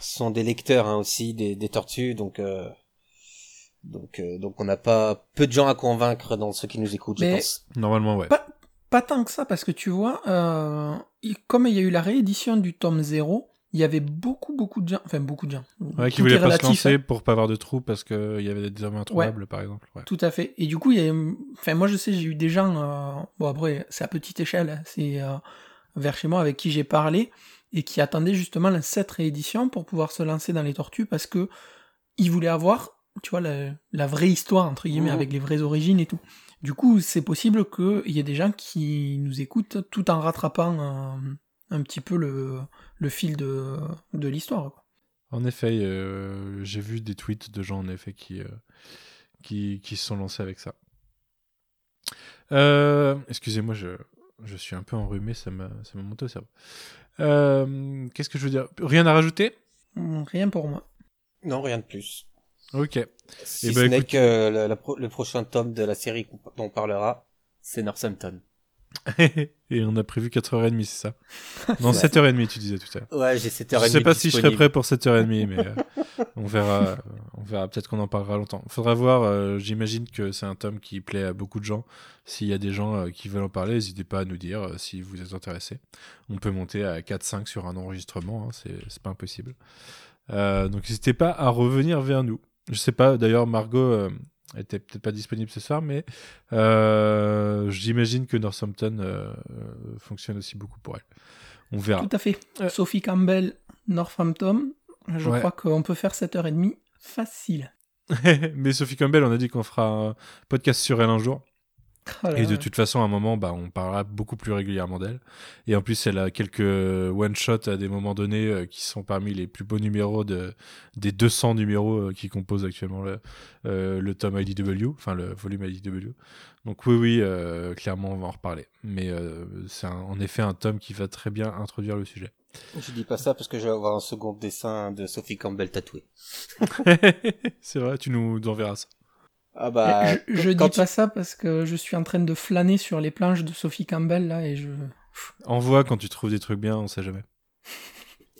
sont des lecteurs hein, aussi des, des tortues, donc euh, donc euh, donc on n'a pas peu de gens à convaincre dans ceux qui nous écoutent, je Mais- pense. Normalement, ouais. Pas, pas tant que ça, parce que tu vois, euh, il- comme il y a eu la réédition du tome 0, il y avait beaucoup, beaucoup de gens, enfin beaucoup de gens. Ouais, qui est pas se lancer hein. pour pas avoir de trous parce qu'il y avait des hommes introuvables, par exemple. Ouais. Tout à fait. Et du coup, il y a, enfin, moi je sais, j'ai eu des gens, euh, bon après, c'est à petite échelle, hein, c'est euh, vers chez moi avec qui j'ai parlé et qui attendaient justement la- cette réédition pour pouvoir se lancer dans les tortues parce que ils voulaient avoir, tu vois, la, la vraie histoire entre guillemets Mhm. avec les vraies origines et tout. Du coup, c'est possible qu'il y ait des gens qui nous écoutent tout en rattrapant euh, un petit peu le, le fil de, de l'histoire. En effet, euh, j'ai vu des tweets de gens en effet qui, euh, qui, qui se sont lancés avec ça. Euh, Excusez-moi, je, je suis un peu enrhumé, ça m'a monté au cerveau. Qu'est-ce que je veux dire? Rien à rajouter? Rien pour moi. Non, rien de plus. Ok. Si Eh ce ben, n'est écoute- que le, la pro- le prochain tome de la série dont on parlera, c'est Northampton. Et on a prévu 4h30, c'est ça? Non, 7h30, tu disais tout à l'heure. Ouais, j'ai 7h30 Je sais pas si je serai prêt pour 7h30, mais euh, on verra. on verra. Peut-être qu'on en parlera longtemps. Faudra voir. euh, J'imagine que c'est un tome qui plaît à beaucoup de gens. S'il y a des gens euh, qui veulent en parler, n'hésitez pas à nous dire si vous êtes intéressés. On peut monter à 4-5 sur un enregistrement. hein, c'est pas impossible. Donc n'hésitez pas à revenir vers nous. Je sais pas. D'ailleurs, Margot. Elle était peut-être pas disponible ce soir, mais euh, j'imagine que Northampton euh, euh, fonctionne aussi beaucoup pour elle. On verra. Tout à fait. Euh. Sophie Campbell, Northampton, je Ouais. crois qu'on peut faire 7h30 facile. Mais Sophie Campbell, on a dit qu'on fera un podcast sur elle un jour. Oh là Et de toute façon, à un moment, bah, on parlera beaucoup plus régulièrement d'elle. Et en plus, elle a quelques one-shots à des moments donnés euh, qui sont parmi les plus beaux numéros de, des 200 numéros euh, qui composent actuellement le, euh, le tome IDW, enfin le volume IDW. Donc oui, oui, euh, clairement, on va en reparler. Mais euh, c'est en effet un tome qui va très bien introduire le sujet. Je dis pas ça parce que je vais avoir un second dessin de Sophie Campbell tatoué. c'est vrai, tu nous enverras ça. Ah bah, je je quand dis pas ça parce que je suis en train de flâner sur les planches de Sophie Campbell là et je. Envoie quand tu trouves des trucs bien, on sait jamais.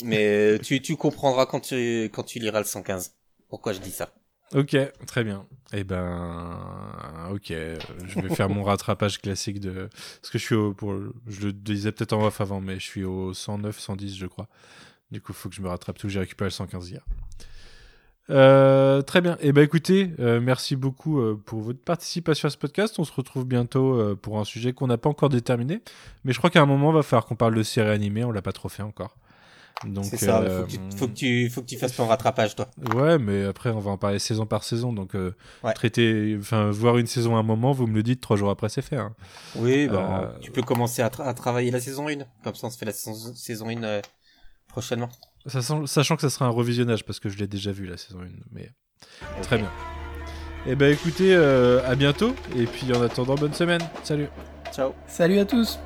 Mais tu, tu comprendras quand tu, quand tu liras le 115. Pourquoi je dis ça? Ok, très bien. Eh ben, ok, euh, je vais faire mon rattrapage classique de. Parce que je suis au. Pour... Je le disais peut-être en off avant, mais je suis au 109, 110, je crois. Du coup, il faut que je me rattrape tout. J'ai récupéré le 115 hier. Euh, très bien. Eh ben, écoutez, euh, merci beaucoup euh, pour votre participation à ce podcast. On se retrouve bientôt euh, pour un sujet qu'on n'a pas encore déterminé. Mais je crois qu'à un moment, il va falloir qu'on parle de séries animées. On l'a pas trop fait encore. Donc, C'est ça, euh, faut, que tu, faut, que tu, faut que tu fasses ton rattrapage, toi. Ouais, mais après, on va en parler saison par saison. Donc, euh, Ouais. traiter, enfin, voir une saison à un moment, vous me le dites, trois jours après, c'est fait. hein. Oui, bah, tu peux commencer à, tra- à travailler la saison 1. Comme ça, on se fait la saison, saison 1 euh, prochainement. Sachant que ça sera un revisionnage parce que je l'ai déjà vu la saison 1. Mais très bien. Eh ben, écoutez, euh, à bientôt. Et puis, en attendant, bonne semaine. Salut. Ciao. Salut à tous